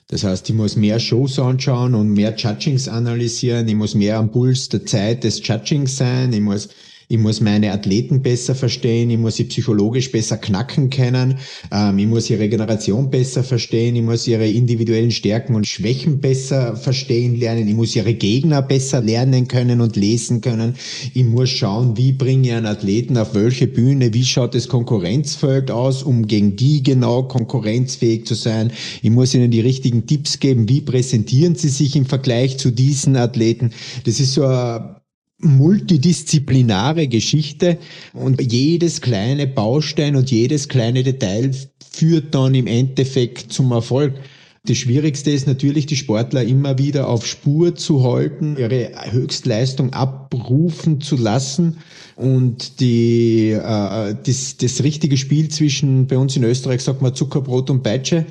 Das heißt, ich muss mehr Shows anschauen und mehr Judgings analysieren, ich muss mehr am Puls der Zeit des Judgings sein, ich muss ich muss meine Athleten besser verstehen, ich muss sie psychologisch besser knacken können, ähm, ich muss ihre Regeneration besser verstehen, ich muss ihre individuellen Stärken und Schwächen besser verstehen lernen, ich muss ihre Gegner besser lernen können und lesen können, ich muss schauen, wie bringe ich einen Athleten auf welche Bühne, wie schaut das Konkurrenzfeld aus, um gegen die genau konkurrenzfähig zu sein, ich muss ihnen die richtigen Tipps geben, wie präsentieren sie sich im Vergleich zu diesen Athleten. Das ist so ein multidisziplinare Geschichte und jedes kleine Baustein und jedes kleine Detail führt dann im Endeffekt zum Erfolg. Das Schwierigste ist natürlich, die Sportler immer wieder auf Spur zu halten, ihre Höchstleistung abrufen zu lassen und die, äh, das, das richtige Spiel zwischen, bei uns in Österreich sagt man Zuckerbrot und Peitsche,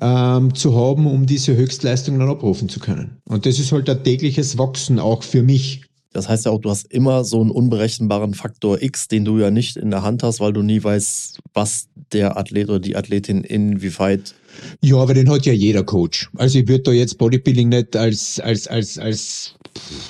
ähm, zu haben, um diese Höchstleistung dann abrufen zu können. Und das ist halt ein tägliches Wachsen auch für mich. Das heißt ja auch, du hast immer so einen unberechenbaren Faktor X, den du ja nicht in der Hand hast, weil du nie weißt, was der Athlet oder die Athletin inwieweit. Ja, aber den hat ja jeder Coach. Also ich würde da jetzt Bodybuilding nicht als, als, als, als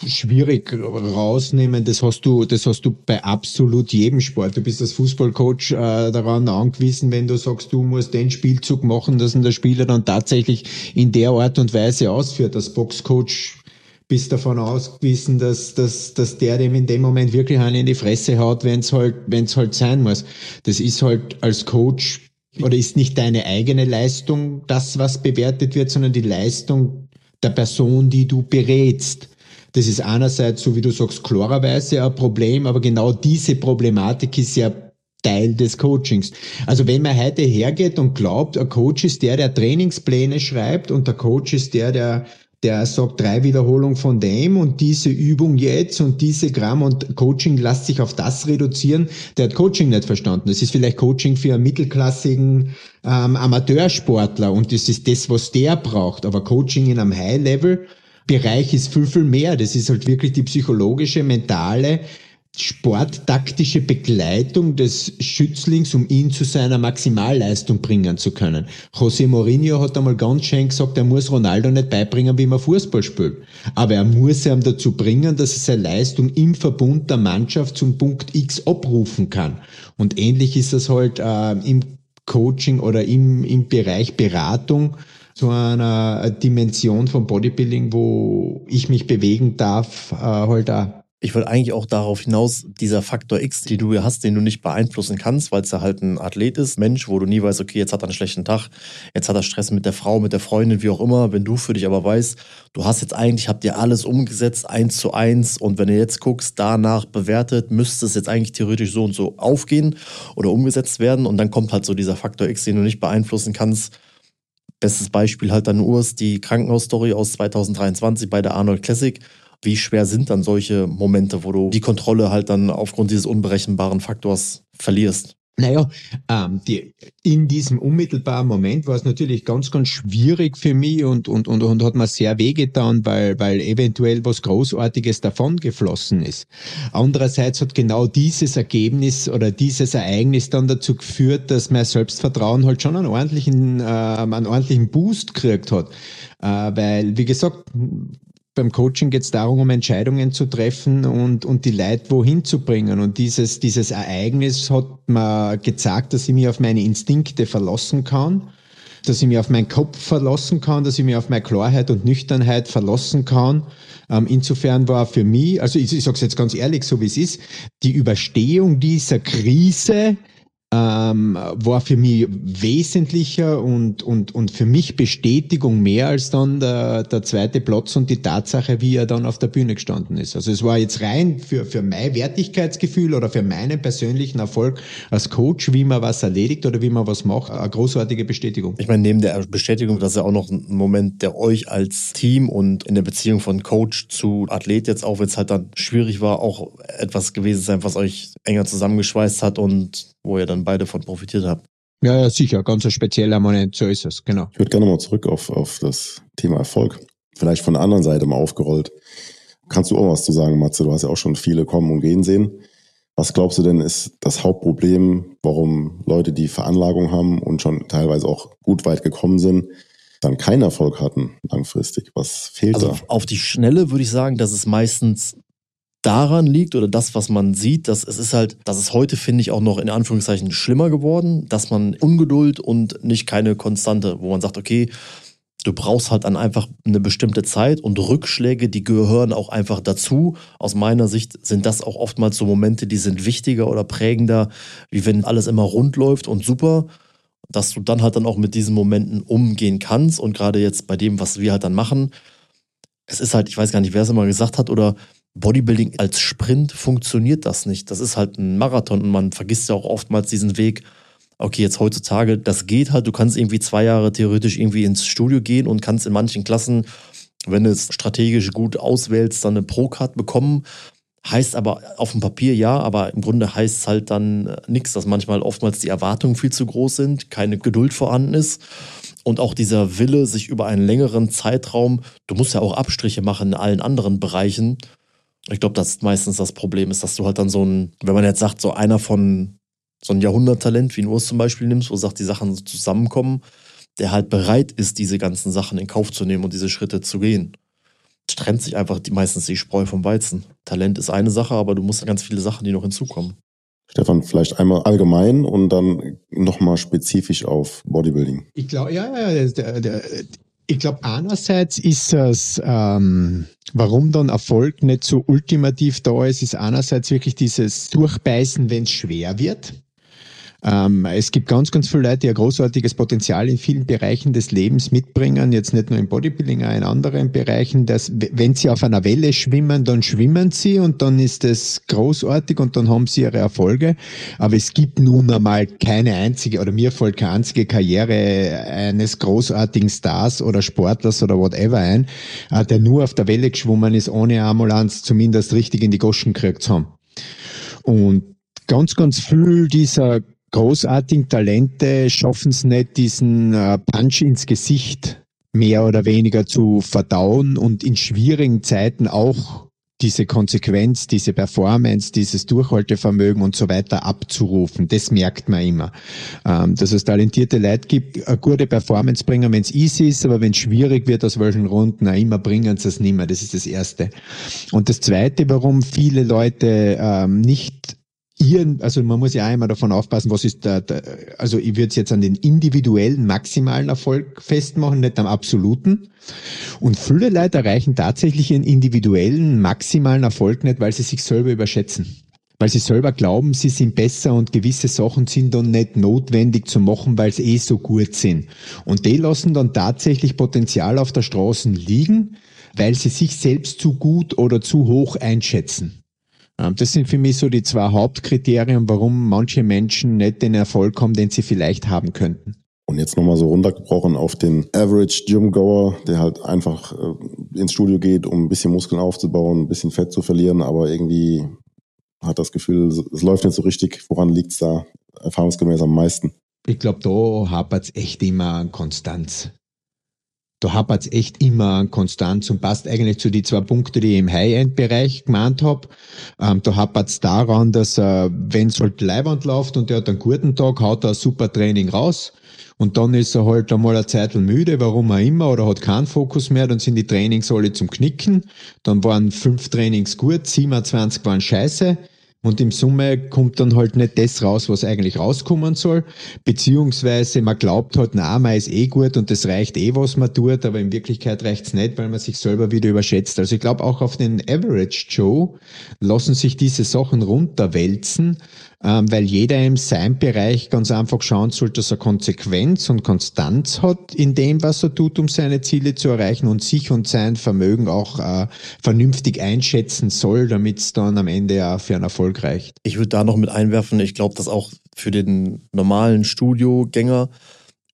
schwierig rausnehmen. Das hast du, das hast du bei absolut jedem Sport. Du bist als Fußballcoach äh, daran angewiesen, wenn du sagst, du musst den Spielzug machen, dass der Spieler dann tatsächlich in der Art und Weise ausführt. Als Boxcoach bist davon ausgewiesen, dass, dass, dass der dem in dem Moment wirklich einen in die Fresse haut, wenn es halt, wenn's halt sein muss. Das ist halt als Coach oder ist nicht deine eigene Leistung das, was bewertet wird, sondern die Leistung der Person, die du berätst. Das ist einerseits, so wie du sagst, klarerweise ein Problem, aber genau diese Problematik ist ja Teil des Coachings. Also wenn man heute hergeht und glaubt, ein Coach ist der, der Trainingspläne schreibt und der Coach ist der, der der sagt drei Wiederholungen von dem und diese Übung jetzt und diese Gramm und Coaching lässt sich auf das reduzieren. Der hat Coaching nicht verstanden. Das ist vielleicht Coaching für einen mittelklassigen ähm, Amateursportler und das ist das, was der braucht. Aber Coaching in einem High-Level Bereich ist viel, viel mehr. Das ist halt wirklich die psychologische, mentale sporttaktische Begleitung des Schützlings, um ihn zu seiner Maximalleistung bringen zu können. José Mourinho hat einmal ganz schön gesagt, er muss Ronaldo nicht beibringen, wie man Fußball spielt. Aber er muss ihm dazu bringen, dass er seine Leistung im Verbund der Mannschaft zum Punkt X abrufen kann. Und ähnlich ist das halt äh, im Coaching oder im, im Bereich Beratung zu einer Dimension von Bodybuilding, wo ich mich bewegen darf, äh, halt auch ich will eigentlich auch darauf hinaus, dieser Faktor X, den du hast, den du nicht beeinflussen kannst, weil es ja halt ein Athlet ist, Mensch, wo du nie weißt, okay, jetzt hat er einen schlechten Tag, jetzt hat er Stress mit der Frau, mit der Freundin, wie auch immer. Wenn du für dich aber weißt, du hast jetzt eigentlich, habt ihr alles umgesetzt, eins zu eins und wenn du jetzt guckst, danach bewertet, müsste es jetzt eigentlich theoretisch so und so aufgehen oder umgesetzt werden und dann kommt halt so dieser Faktor X, den du nicht beeinflussen kannst. Bestes Beispiel halt dann Urs, die Krankenhausstory aus 2023 bei der Arnold Classic wie schwer sind dann solche Momente, wo du die Kontrolle halt dann aufgrund dieses unberechenbaren Faktors verlierst? Naja, ähm, die, in diesem unmittelbaren Moment war es natürlich ganz, ganz schwierig für mich und, und, und, und hat mir sehr wehgetan, weil, weil eventuell was Großartiges davon geflossen ist. Andererseits hat genau dieses Ergebnis oder dieses Ereignis dann dazu geführt, dass mein Selbstvertrauen halt schon einen ordentlichen, äh, einen ordentlichen Boost gekriegt hat. Äh, weil, wie gesagt, beim Coaching geht es darum, um Entscheidungen zu treffen und, und die Leute wohin zu bringen. Und dieses, dieses Ereignis hat mir gezeigt, dass ich mich auf meine Instinkte verlassen kann, dass ich mich auf meinen Kopf verlassen kann, dass ich mich auf meine Klarheit und Nüchternheit verlassen kann. Ähm, insofern war für mich, also ich, ich sage es jetzt ganz ehrlich, so wie es ist, die Überstehung dieser Krise ähm, war für mich wesentlicher und, und, und für mich Bestätigung mehr als dann der, der zweite Platz und die Tatsache, wie er dann auf der Bühne gestanden ist. Also es war jetzt rein für, für mein Wertigkeitsgefühl oder für meinen persönlichen Erfolg als Coach, wie man was erledigt oder wie man was macht, eine großartige Bestätigung. Ich meine, neben der Bestätigung, dass er auch noch ein Moment, der euch als Team und in der Beziehung von Coach zu Athlet jetzt auch, wenn es halt dann schwierig war, auch etwas gewesen sein, was euch enger zusammengeschweißt hat und wo ihr dann beide von profitiert habt. Ja, ja, sicher, ganz ein spezieller Moment, so ist es, genau. Ich würde gerne mal zurück auf, auf das Thema Erfolg. Vielleicht von der anderen Seite mal aufgerollt. Kannst du auch was zu sagen, Matze? Du hast ja auch schon viele kommen und gehen sehen. Was glaubst du denn ist das Hauptproblem, warum Leute, die Veranlagung haben und schon teilweise auch gut weit gekommen sind, dann keinen Erfolg hatten langfristig? Was fehlt also da? Auf die Schnelle würde ich sagen, dass es meistens daran liegt oder das, was man sieht, dass es ist halt, dass es heute, finde ich, auch noch in Anführungszeichen schlimmer geworden, dass man Ungeduld und nicht keine Konstante, wo man sagt, okay, du brauchst halt dann einfach eine bestimmte Zeit und Rückschläge, die gehören auch einfach dazu. Aus meiner Sicht sind das auch oftmals so Momente, die sind wichtiger oder prägender, wie wenn alles immer rund läuft und super, dass du dann halt dann auch mit diesen Momenten umgehen kannst und gerade jetzt bei dem, was wir halt dann machen, es ist halt, ich weiß gar nicht, wer es immer gesagt hat oder Bodybuilding als Sprint funktioniert das nicht. Das ist halt ein Marathon und man vergisst ja auch oftmals diesen Weg. Okay, jetzt heutzutage, das geht halt. Du kannst irgendwie zwei Jahre theoretisch irgendwie ins Studio gehen und kannst in manchen Klassen, wenn du es strategisch gut auswählst, dann eine Pro-Card bekommen. Heißt aber auf dem Papier ja, aber im Grunde heißt es halt dann äh, nichts, dass manchmal oftmals die Erwartungen viel zu groß sind, keine Geduld vorhanden ist und auch dieser Wille, sich über einen längeren Zeitraum, du musst ja auch Abstriche machen in allen anderen Bereichen. Ich glaube, das ist meistens das Problem ist, dass du halt dann so ein, wenn man jetzt sagt, so einer von so ein Jahrhunderttalent wie ein Urs zum Beispiel nimmst, wo sagt, die Sachen zusammenkommen, der halt bereit ist, diese ganzen Sachen in Kauf zu nehmen und diese Schritte zu gehen. Es trennt sich einfach die, meistens die Spreu vom Weizen. Talent ist eine Sache, aber du musst ganz viele Sachen, die noch hinzukommen. Stefan, vielleicht einmal allgemein und dann nochmal spezifisch auf Bodybuilding. Ich glaube, ja, ja, der, der, ich glaube, einerseits ist es, ähm, warum dann Erfolg nicht so ultimativ da ist, ist einerseits wirklich dieses Durchbeißen, wenn es schwer wird. Ähm, es gibt ganz, ganz viele Leute, die ein großartiges Potenzial in vielen Bereichen des Lebens mitbringen, jetzt nicht nur im Bodybuilding, auch in anderen Bereichen, dass wenn sie auf einer Welle schwimmen, dann schwimmen sie und dann ist es großartig und dann haben sie ihre Erfolge. Aber es gibt nun einmal keine einzige, oder mir fällt keine einzige Karriere eines großartigen Stars oder Sportlers oder whatever ein, äh, der nur auf der Welle geschwommen ist, ohne einmal zumindest richtig in die Goschen gekriegt zu haben. Und ganz, ganz viel dieser großartigen Talente schaffen es nicht, diesen äh, Punch ins Gesicht mehr oder weniger zu verdauen und in schwierigen Zeiten auch diese Konsequenz, diese Performance, dieses Durchhaltevermögen und so weiter abzurufen. Das merkt man immer. Ähm, dass es talentierte Leute gibt, eine gute Performance bringen, wenn es easy ist, aber wenn es schwierig wird, aus welchen Runden auch immer, bringen sie es nicht mehr. Das ist das Erste. Und das Zweite, warum viele Leute ähm, nicht ihren, also man muss ja einmal davon aufpassen, was ist der, der also ich würde es jetzt an den individuellen maximalen Erfolg festmachen, nicht am absoluten. Und viele Leute erreichen tatsächlich ihren individuellen maximalen Erfolg nicht, weil sie sich selber überschätzen. Weil sie selber glauben, sie sind besser und gewisse Sachen sind dann nicht notwendig zu machen, weil sie eh so gut sind. Und die lassen dann tatsächlich Potenzial auf der Straße liegen, weil sie sich selbst zu gut oder zu hoch einschätzen. Ähm, das sind für mich so die zwei Hauptkriterien, warum manche Menschen nicht den Erfolg haben, den sie vielleicht haben könnten. Und jetzt nochmal so runtergebrochen auf den Average Gym-Goer, der halt einfach äh, ins Studio geht, um ein bisschen Muskeln aufzubauen, ein bisschen Fett zu verlieren, aber irgendwie hat das Gefühl, es läuft nicht so richtig. Woran liegt es da erfahrungsgemäß am meisten? Ich glaube, da hapert es echt immer an Konstanz da hapert es echt immer an Konstanz und passt eigentlich zu die zwei Punkte, die ich im High-End-Bereich gemeint habe. Ähm, da hapert es daran, dass äh, wenn es halt Leibwand läuft und der hat einen guten Tag, haut er ein super Training raus. Und dann ist er halt einmal eine Zeit müde, warum auch immer, oder hat keinen Fokus mehr, dann sind die Trainings alle zum Knicken. Dann waren fünf Trainings gut, 27 waren scheiße. Und im Summe kommt dann halt nicht das raus, was eigentlich rauskommen soll. Beziehungsweise man glaubt halt, na, man ist eh gut und das reicht eh, was man tut, aber in Wirklichkeit reicht's nicht, weil man sich selber wieder überschätzt. Also ich glaube, auch auf den Average Joe lassen sich diese Sachen runterwälzen, weil jeder in seinem Bereich ganz einfach schauen sollte, dass er Konsequenz und Konstanz hat in dem, was er tut, um seine Ziele zu erreichen und sich und sein Vermögen auch äh, vernünftig einschätzen soll, damit es dann am Ende ja für einen Erfolg reicht. Ich würde da noch mit einwerfen, ich glaube, dass auch für den normalen Studiogänger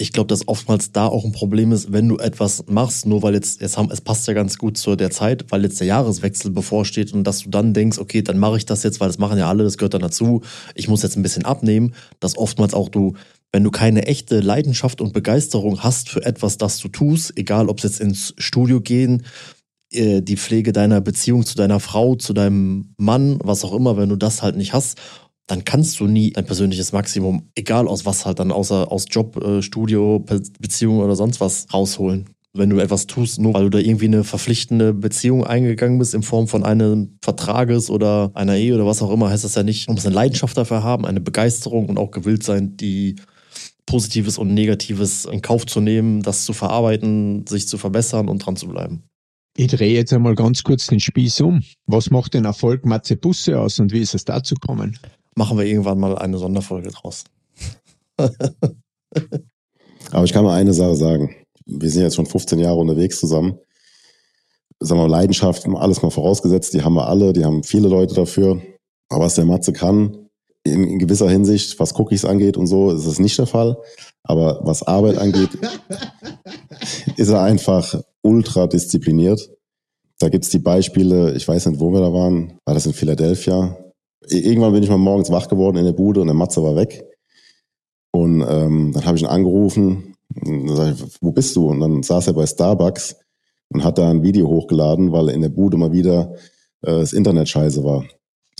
ich glaube, dass oftmals da auch ein Problem ist, wenn du etwas machst, nur weil jetzt, jetzt haben, es passt ja ganz gut zu der Zeit, weil jetzt der Jahreswechsel bevorsteht und dass du dann denkst, okay, dann mache ich das jetzt, weil das machen ja alle, das gehört dann dazu, ich muss jetzt ein bisschen abnehmen, dass oftmals auch du, wenn du keine echte Leidenschaft und Begeisterung hast für etwas, das du tust, egal ob es jetzt ins Studio gehen, äh, die Pflege deiner Beziehung zu deiner Frau, zu deinem Mann, was auch immer, wenn du das halt nicht hast dann kannst du nie dein persönliches Maximum, egal aus was halt dann, außer aus Job, äh, Studio, Beziehung oder sonst was rausholen. Wenn du etwas tust, nur weil du da irgendwie eine verpflichtende Beziehung eingegangen bist in Form von einem Vertrages oder einer Ehe oder was auch immer, heißt das ja nicht, du musst eine Leidenschaft dafür haben, eine Begeisterung und auch gewillt sein, die Positives und Negatives in Kauf zu nehmen, das zu verarbeiten, sich zu verbessern und dran zu bleiben. Ich drehe jetzt einmal ganz kurz den Spieß um. Was macht den Erfolg Matze Busse aus und wie ist es dazu gekommen? Machen wir irgendwann mal eine Sonderfolge draus. Aber ich kann mal eine Sache sagen. Wir sind jetzt schon 15 Jahre unterwegs zusammen. Sagen wir Leidenschaft, alles mal vorausgesetzt, die haben wir alle, die haben viele Leute dafür. Aber was der Matze kann, in, in gewisser Hinsicht, was Cookies angeht und so, ist es nicht der Fall. Aber was Arbeit angeht, ist er einfach ultra diszipliniert. Da gibt's die Beispiele, ich weiß nicht, wo wir da waren, war das in Philadelphia? Irgendwann bin ich mal morgens wach geworden in der Bude und der Matze war weg. Und ähm, dann habe ich ihn angerufen, und dann sag ich, wo bist du? Und dann saß er bei Starbucks und hat da ein Video hochgeladen, weil in der Bude mal wieder äh, das Internet scheiße war.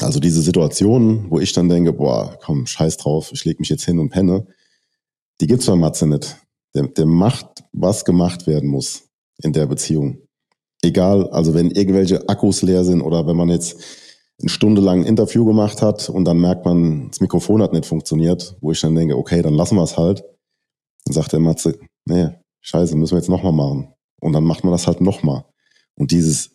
Also diese Situation, wo ich dann denke, boah, komm, scheiß drauf, ich leg mich jetzt hin und penne, die gibt's bei Matze nicht. Der, der macht, was gemacht werden muss in der Beziehung. Egal, also wenn irgendwelche Akkus leer sind oder wenn man jetzt eine Stunde lang ein Interview gemacht hat und dann merkt man, das Mikrofon hat nicht funktioniert, wo ich dann denke, okay, dann lassen wir es halt. Dann sagt der Matze, nee, scheiße, müssen wir jetzt nochmal machen. Und dann macht man das halt nochmal. Und dieses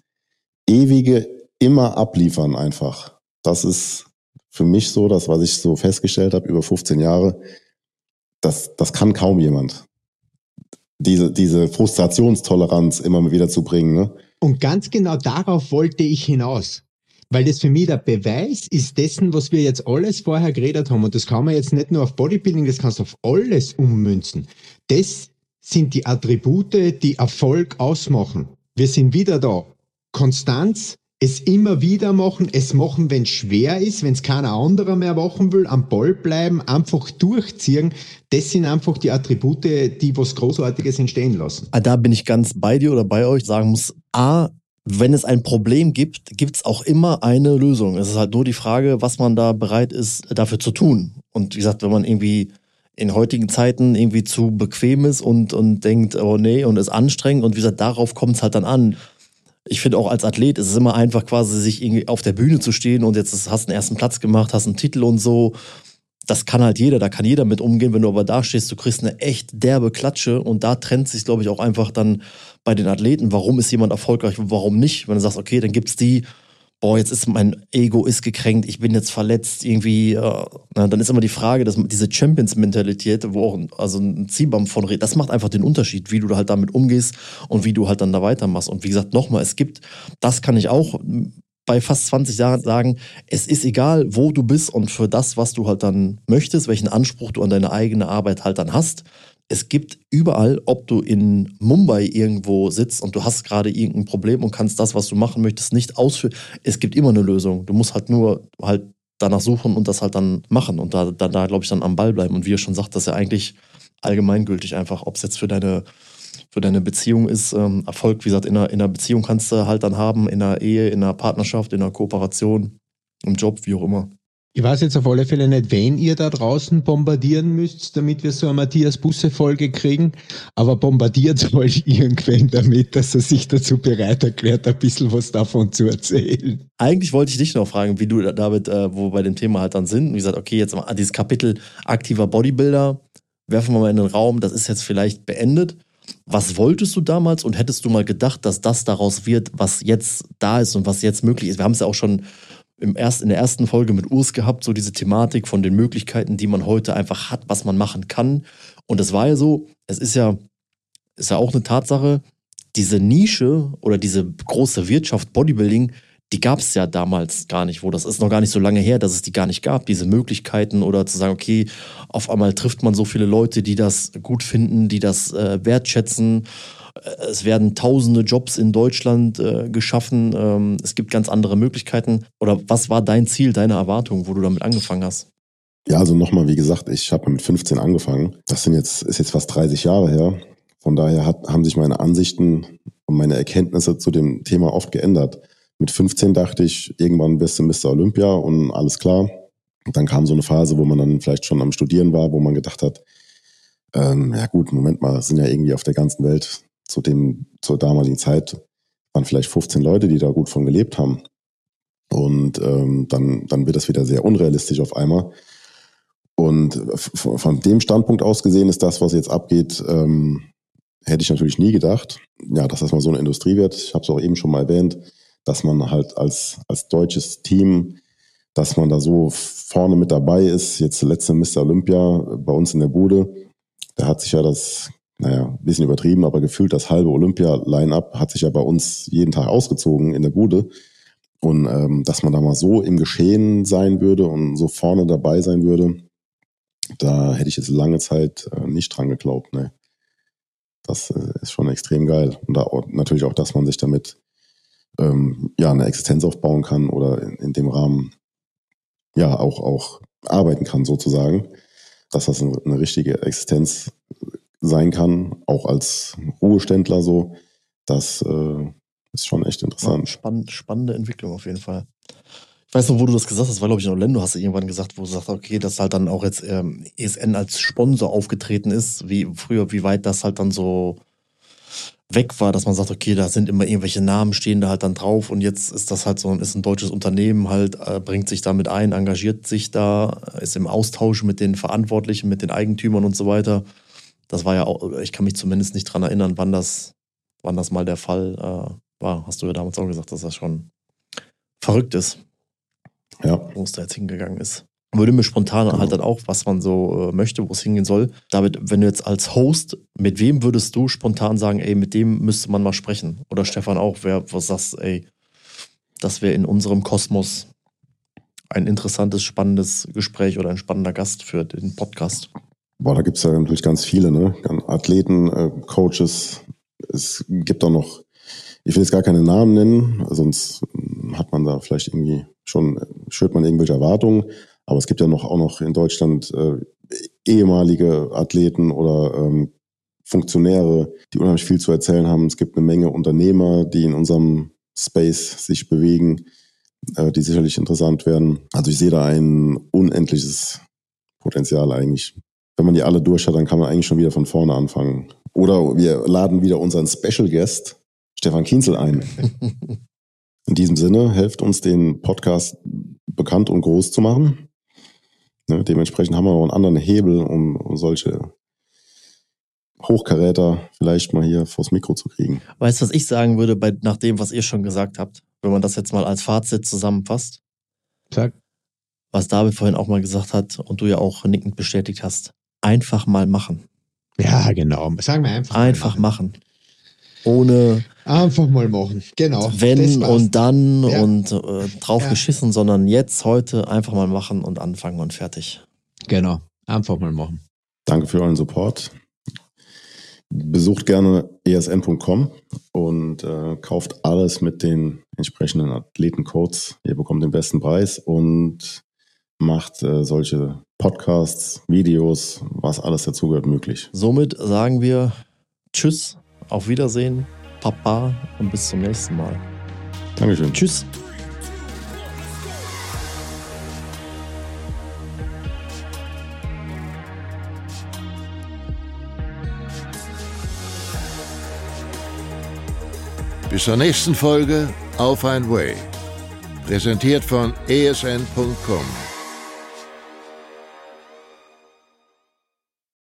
ewige immer abliefern einfach, das ist für mich so, das, was ich so festgestellt habe über 15 Jahre, das, das kann kaum jemand. Diese, diese Frustrationstoleranz immer wieder zu bringen. Ne? Und ganz genau darauf wollte ich hinaus. Weil das für mich der Beweis ist dessen, was wir jetzt alles vorher geredet haben. Und das kann man jetzt nicht nur auf Bodybuilding, das kannst du auf alles ummünzen. Das sind die Attribute, die Erfolg ausmachen. Wir sind wieder da. Konstanz, es immer wieder machen, es machen, wenn es schwer ist, wenn es keiner anderer mehr machen will, am Ball bleiben, einfach durchziehen. Das sind einfach die Attribute, die was Großartiges entstehen lassen. Ah, da bin ich ganz bei dir oder bei euch, sagen muss, A, wenn es ein Problem gibt, gibt es auch immer eine Lösung. Es ist halt nur die Frage, was man da bereit ist, dafür zu tun. Und wie gesagt, wenn man irgendwie in heutigen Zeiten irgendwie zu bequem ist und, und denkt, oh nee, und ist anstrengend und wie gesagt, darauf kommt es halt dann an ich finde auch als Athlet ist es immer einfach quasi, sich irgendwie auf der Bühne zu stehen und jetzt hast du einen ersten Platz gemacht, hast einen Titel und so. Das kann halt jeder, da kann jeder mit umgehen. Wenn du aber da stehst, du kriegst eine echt derbe Klatsche und da trennt sich, glaube ich, auch einfach dann bei den Athleten, warum ist jemand erfolgreich und warum nicht. Wenn du sagst, okay, dann gibt's die, boah, jetzt ist mein Ego ist gekränkt, ich bin jetzt verletzt, irgendwie, äh, dann ist immer die Frage, dass diese Champions-Mentalität, wo auch ein, also ein Ziehbaum von redet, das macht einfach den Unterschied, wie du halt damit umgehst und wie du halt dann da weitermachst. Und wie gesagt, nochmal, es gibt, das kann ich auch bei fast 20 Jahren sagen, es ist egal, wo du bist und für das, was du halt dann möchtest, welchen Anspruch du an deine eigene Arbeit halt dann hast, es gibt überall, ob du in Mumbai irgendwo sitzt und du hast gerade irgendein Problem und kannst das, was du machen möchtest, nicht ausführen. Es gibt immer eine Lösung. Du musst halt nur halt danach suchen und das halt dann machen und da, da, da glaube ich, dann am Ball bleiben. Und wie ihr schon sagt, das ist ja eigentlich allgemeingültig einfach, ob es jetzt für deine, für deine Beziehung ist. Ähm, Erfolg, wie gesagt, in einer, in einer Beziehung kannst du halt dann haben, in einer Ehe, in einer Partnerschaft, in einer Kooperation, im Job, wie auch immer. Ich weiß jetzt auf alle Fälle nicht, wen ihr da draußen bombardieren müsst, damit wir so eine Matthias-Busse-Folge kriegen, aber bombardiert euch irgendwen damit, dass er sich dazu bereit erklärt, ein bisschen was davon zu erzählen. Eigentlich wollte ich dich noch fragen, wie du, David, äh, wo wir bei dem Thema halt dann sind. Wie gesagt, okay, jetzt mal dieses Kapitel aktiver Bodybuilder, werfen wir mal in den Raum, das ist jetzt vielleicht beendet. Was wolltest du damals und hättest du mal gedacht, dass das daraus wird, was jetzt da ist und was jetzt möglich ist? Wir haben es ja auch schon im erst, in der ersten Folge mit Urs gehabt, so diese Thematik von den Möglichkeiten, die man heute einfach hat, was man machen kann. Und es war ja so, es ist ja, ist ja auch eine Tatsache, diese Nische oder diese große Wirtschaft Bodybuilding, die gab es ja damals gar nicht, wo das ist noch gar nicht so lange her, dass es die gar nicht gab, diese Möglichkeiten oder zu sagen, okay, auf einmal trifft man so viele Leute, die das gut finden, die das äh, wertschätzen äh, es werden tausende Jobs in Deutschland äh, geschaffen. Ähm, es gibt ganz andere Möglichkeiten. Oder was war dein Ziel, deine Erwartung, wo du damit angefangen hast? Ja, also nochmal, wie gesagt, ich habe mit 15 angefangen. Das sind jetzt, ist jetzt fast 30 Jahre her. Von daher hat, haben sich meine Ansichten und meine Erkenntnisse zu dem Thema oft geändert. Mit 15 dachte ich, irgendwann wirst du Mr. Olympia und alles klar. Und dann kam so eine Phase, wo man dann vielleicht schon am Studieren war, wo man gedacht hat, ähm, ja gut, Moment mal, sind ja irgendwie auf der ganzen Welt zu dem, zur damaligen Zeit waren vielleicht 15 Leute, die da gut von gelebt haben. Und ähm, dann, dann wird das wieder sehr unrealistisch auf einmal. Und von dem Standpunkt aus gesehen ist das, was jetzt abgeht, ähm, hätte ich natürlich nie gedacht, ja, dass das mal so eine Industrie wird. Ich habe es auch eben schon mal erwähnt, dass man halt als, als deutsches Team, dass man da so vorne mit dabei ist. Jetzt letzte Mr. Olympia bei uns in der Bude, da hat sich ja das naja, ein bisschen übertrieben, aber gefühlt das halbe Olympia-Line-Up hat sich ja bei uns jeden Tag ausgezogen in der Bude. Und ähm, dass man da mal so im Geschehen sein würde und so vorne dabei sein würde, da hätte ich jetzt lange Zeit äh, nicht dran geglaubt. Ne. Das äh, ist schon extrem geil. Und da natürlich auch, dass man sich damit ähm, ja eine Existenz aufbauen kann oder in, in dem Rahmen ja auch auch arbeiten kann sozusagen, dass das eine, richtige Existenz sein kann, auch als Ruheständler so, das äh, ist schon echt interessant. Spann spannende Entwicklung auf jeden Fall. Ich weiß noch, wo du das gesagt hast, war glaube ich in Orlando, hast du irgendwann gesagt, wo du sagst, okay, dass halt dann auch jetzt ähm, ESN als Sponsor aufgetreten ist, wie früher, wie weit das halt dann so weg war, dass man sagt, okay, da sind immer irgendwelche Namen, stehen da halt dann drauf und jetzt ist das halt so, ist ein deutsches Unternehmen halt, äh, bringt sich damit ein, engagiert sich da, ist im Austausch mit den Verantwortlichen, mit den Eigentümern und so weiter. Das war ja auch, ich kann mich zumindest nicht dran erinnern, wann das, wann das mal der Fall äh, war. Hast du ja damals auch gesagt, dass das schon verrückt ist. Ja. Wo es da jetzt hingegangen ist würde mir spontan genau. halt dann auch, was man so äh, möchte, wo es hingehen soll. David, wenn du jetzt als Host, mit wem würdest du spontan sagen, ey, mit dem müsste man mal sprechen? Oder Stefan auch, wer was sagst, ey, das wäre in unserem Kosmos ein interessantes, spannendes Gespräch oder ein spannender Gast für den Podcast? Boah, da gibt es ja natürlich ganz viele, ne? Athleten, äh, Coaches. Es gibt auch noch, ich will jetzt gar keine Namen nennen, sonst hat man da vielleicht irgendwie schon, schürt man irgendwelche Erwartungen. Aber es gibt ja noch auch noch in Deutschland äh, ehemalige Athleten oder ähm, Funktionäre, die unheimlich viel zu erzählen haben. Es gibt eine Menge Unternehmer, die in unserem Space sich bewegen, äh, die sicherlich interessant werden. Also ich sehe da ein unendliches Potenzial eigentlich. Wenn man die alle durch hat, dann kann man eigentlich schon wieder von vorne anfangen. Oder wir laden wieder unseren Special Guest, Stefan Kienzel, ein. In diesem Sinne, helft uns, den Podcast bekannt und groß zu machen. Ne, dementsprechend haben wir noch einen anderen Hebel, um, um solche Hochkaräter vielleicht mal hier vors Mikro zu kriegen. Weißt du, was ich sagen würde, bei, nach dem, was ihr schon gesagt habt, wenn man das jetzt mal als Fazit zusammenfasst? Sag. Was David vorhin auch mal gesagt hat und du ja auch nickend bestätigt hast. Einfach mal machen. Ja, genau. Sagen wir einfach. Einfach machen. machen. Ohne Einfach mal machen. Genau. Wenn und dann ja. und äh, drauf ja. geschissen, sondern jetzt, heute einfach mal machen und anfangen und fertig. Genau. Einfach mal machen. Danke für euren Support. Besucht gerne esn.com und äh, kauft alles mit den entsprechenden Athletencodes. Ihr bekommt den besten Preis und macht äh, solche Podcasts, Videos, was alles dazugehört, möglich. Somit sagen wir Tschüss, auf Wiedersehen Papa und bis zum nächsten Mal. Dankeschön. Tschüss. Bis zur nächsten Folge Auf ein Way. Präsentiert von esn.com.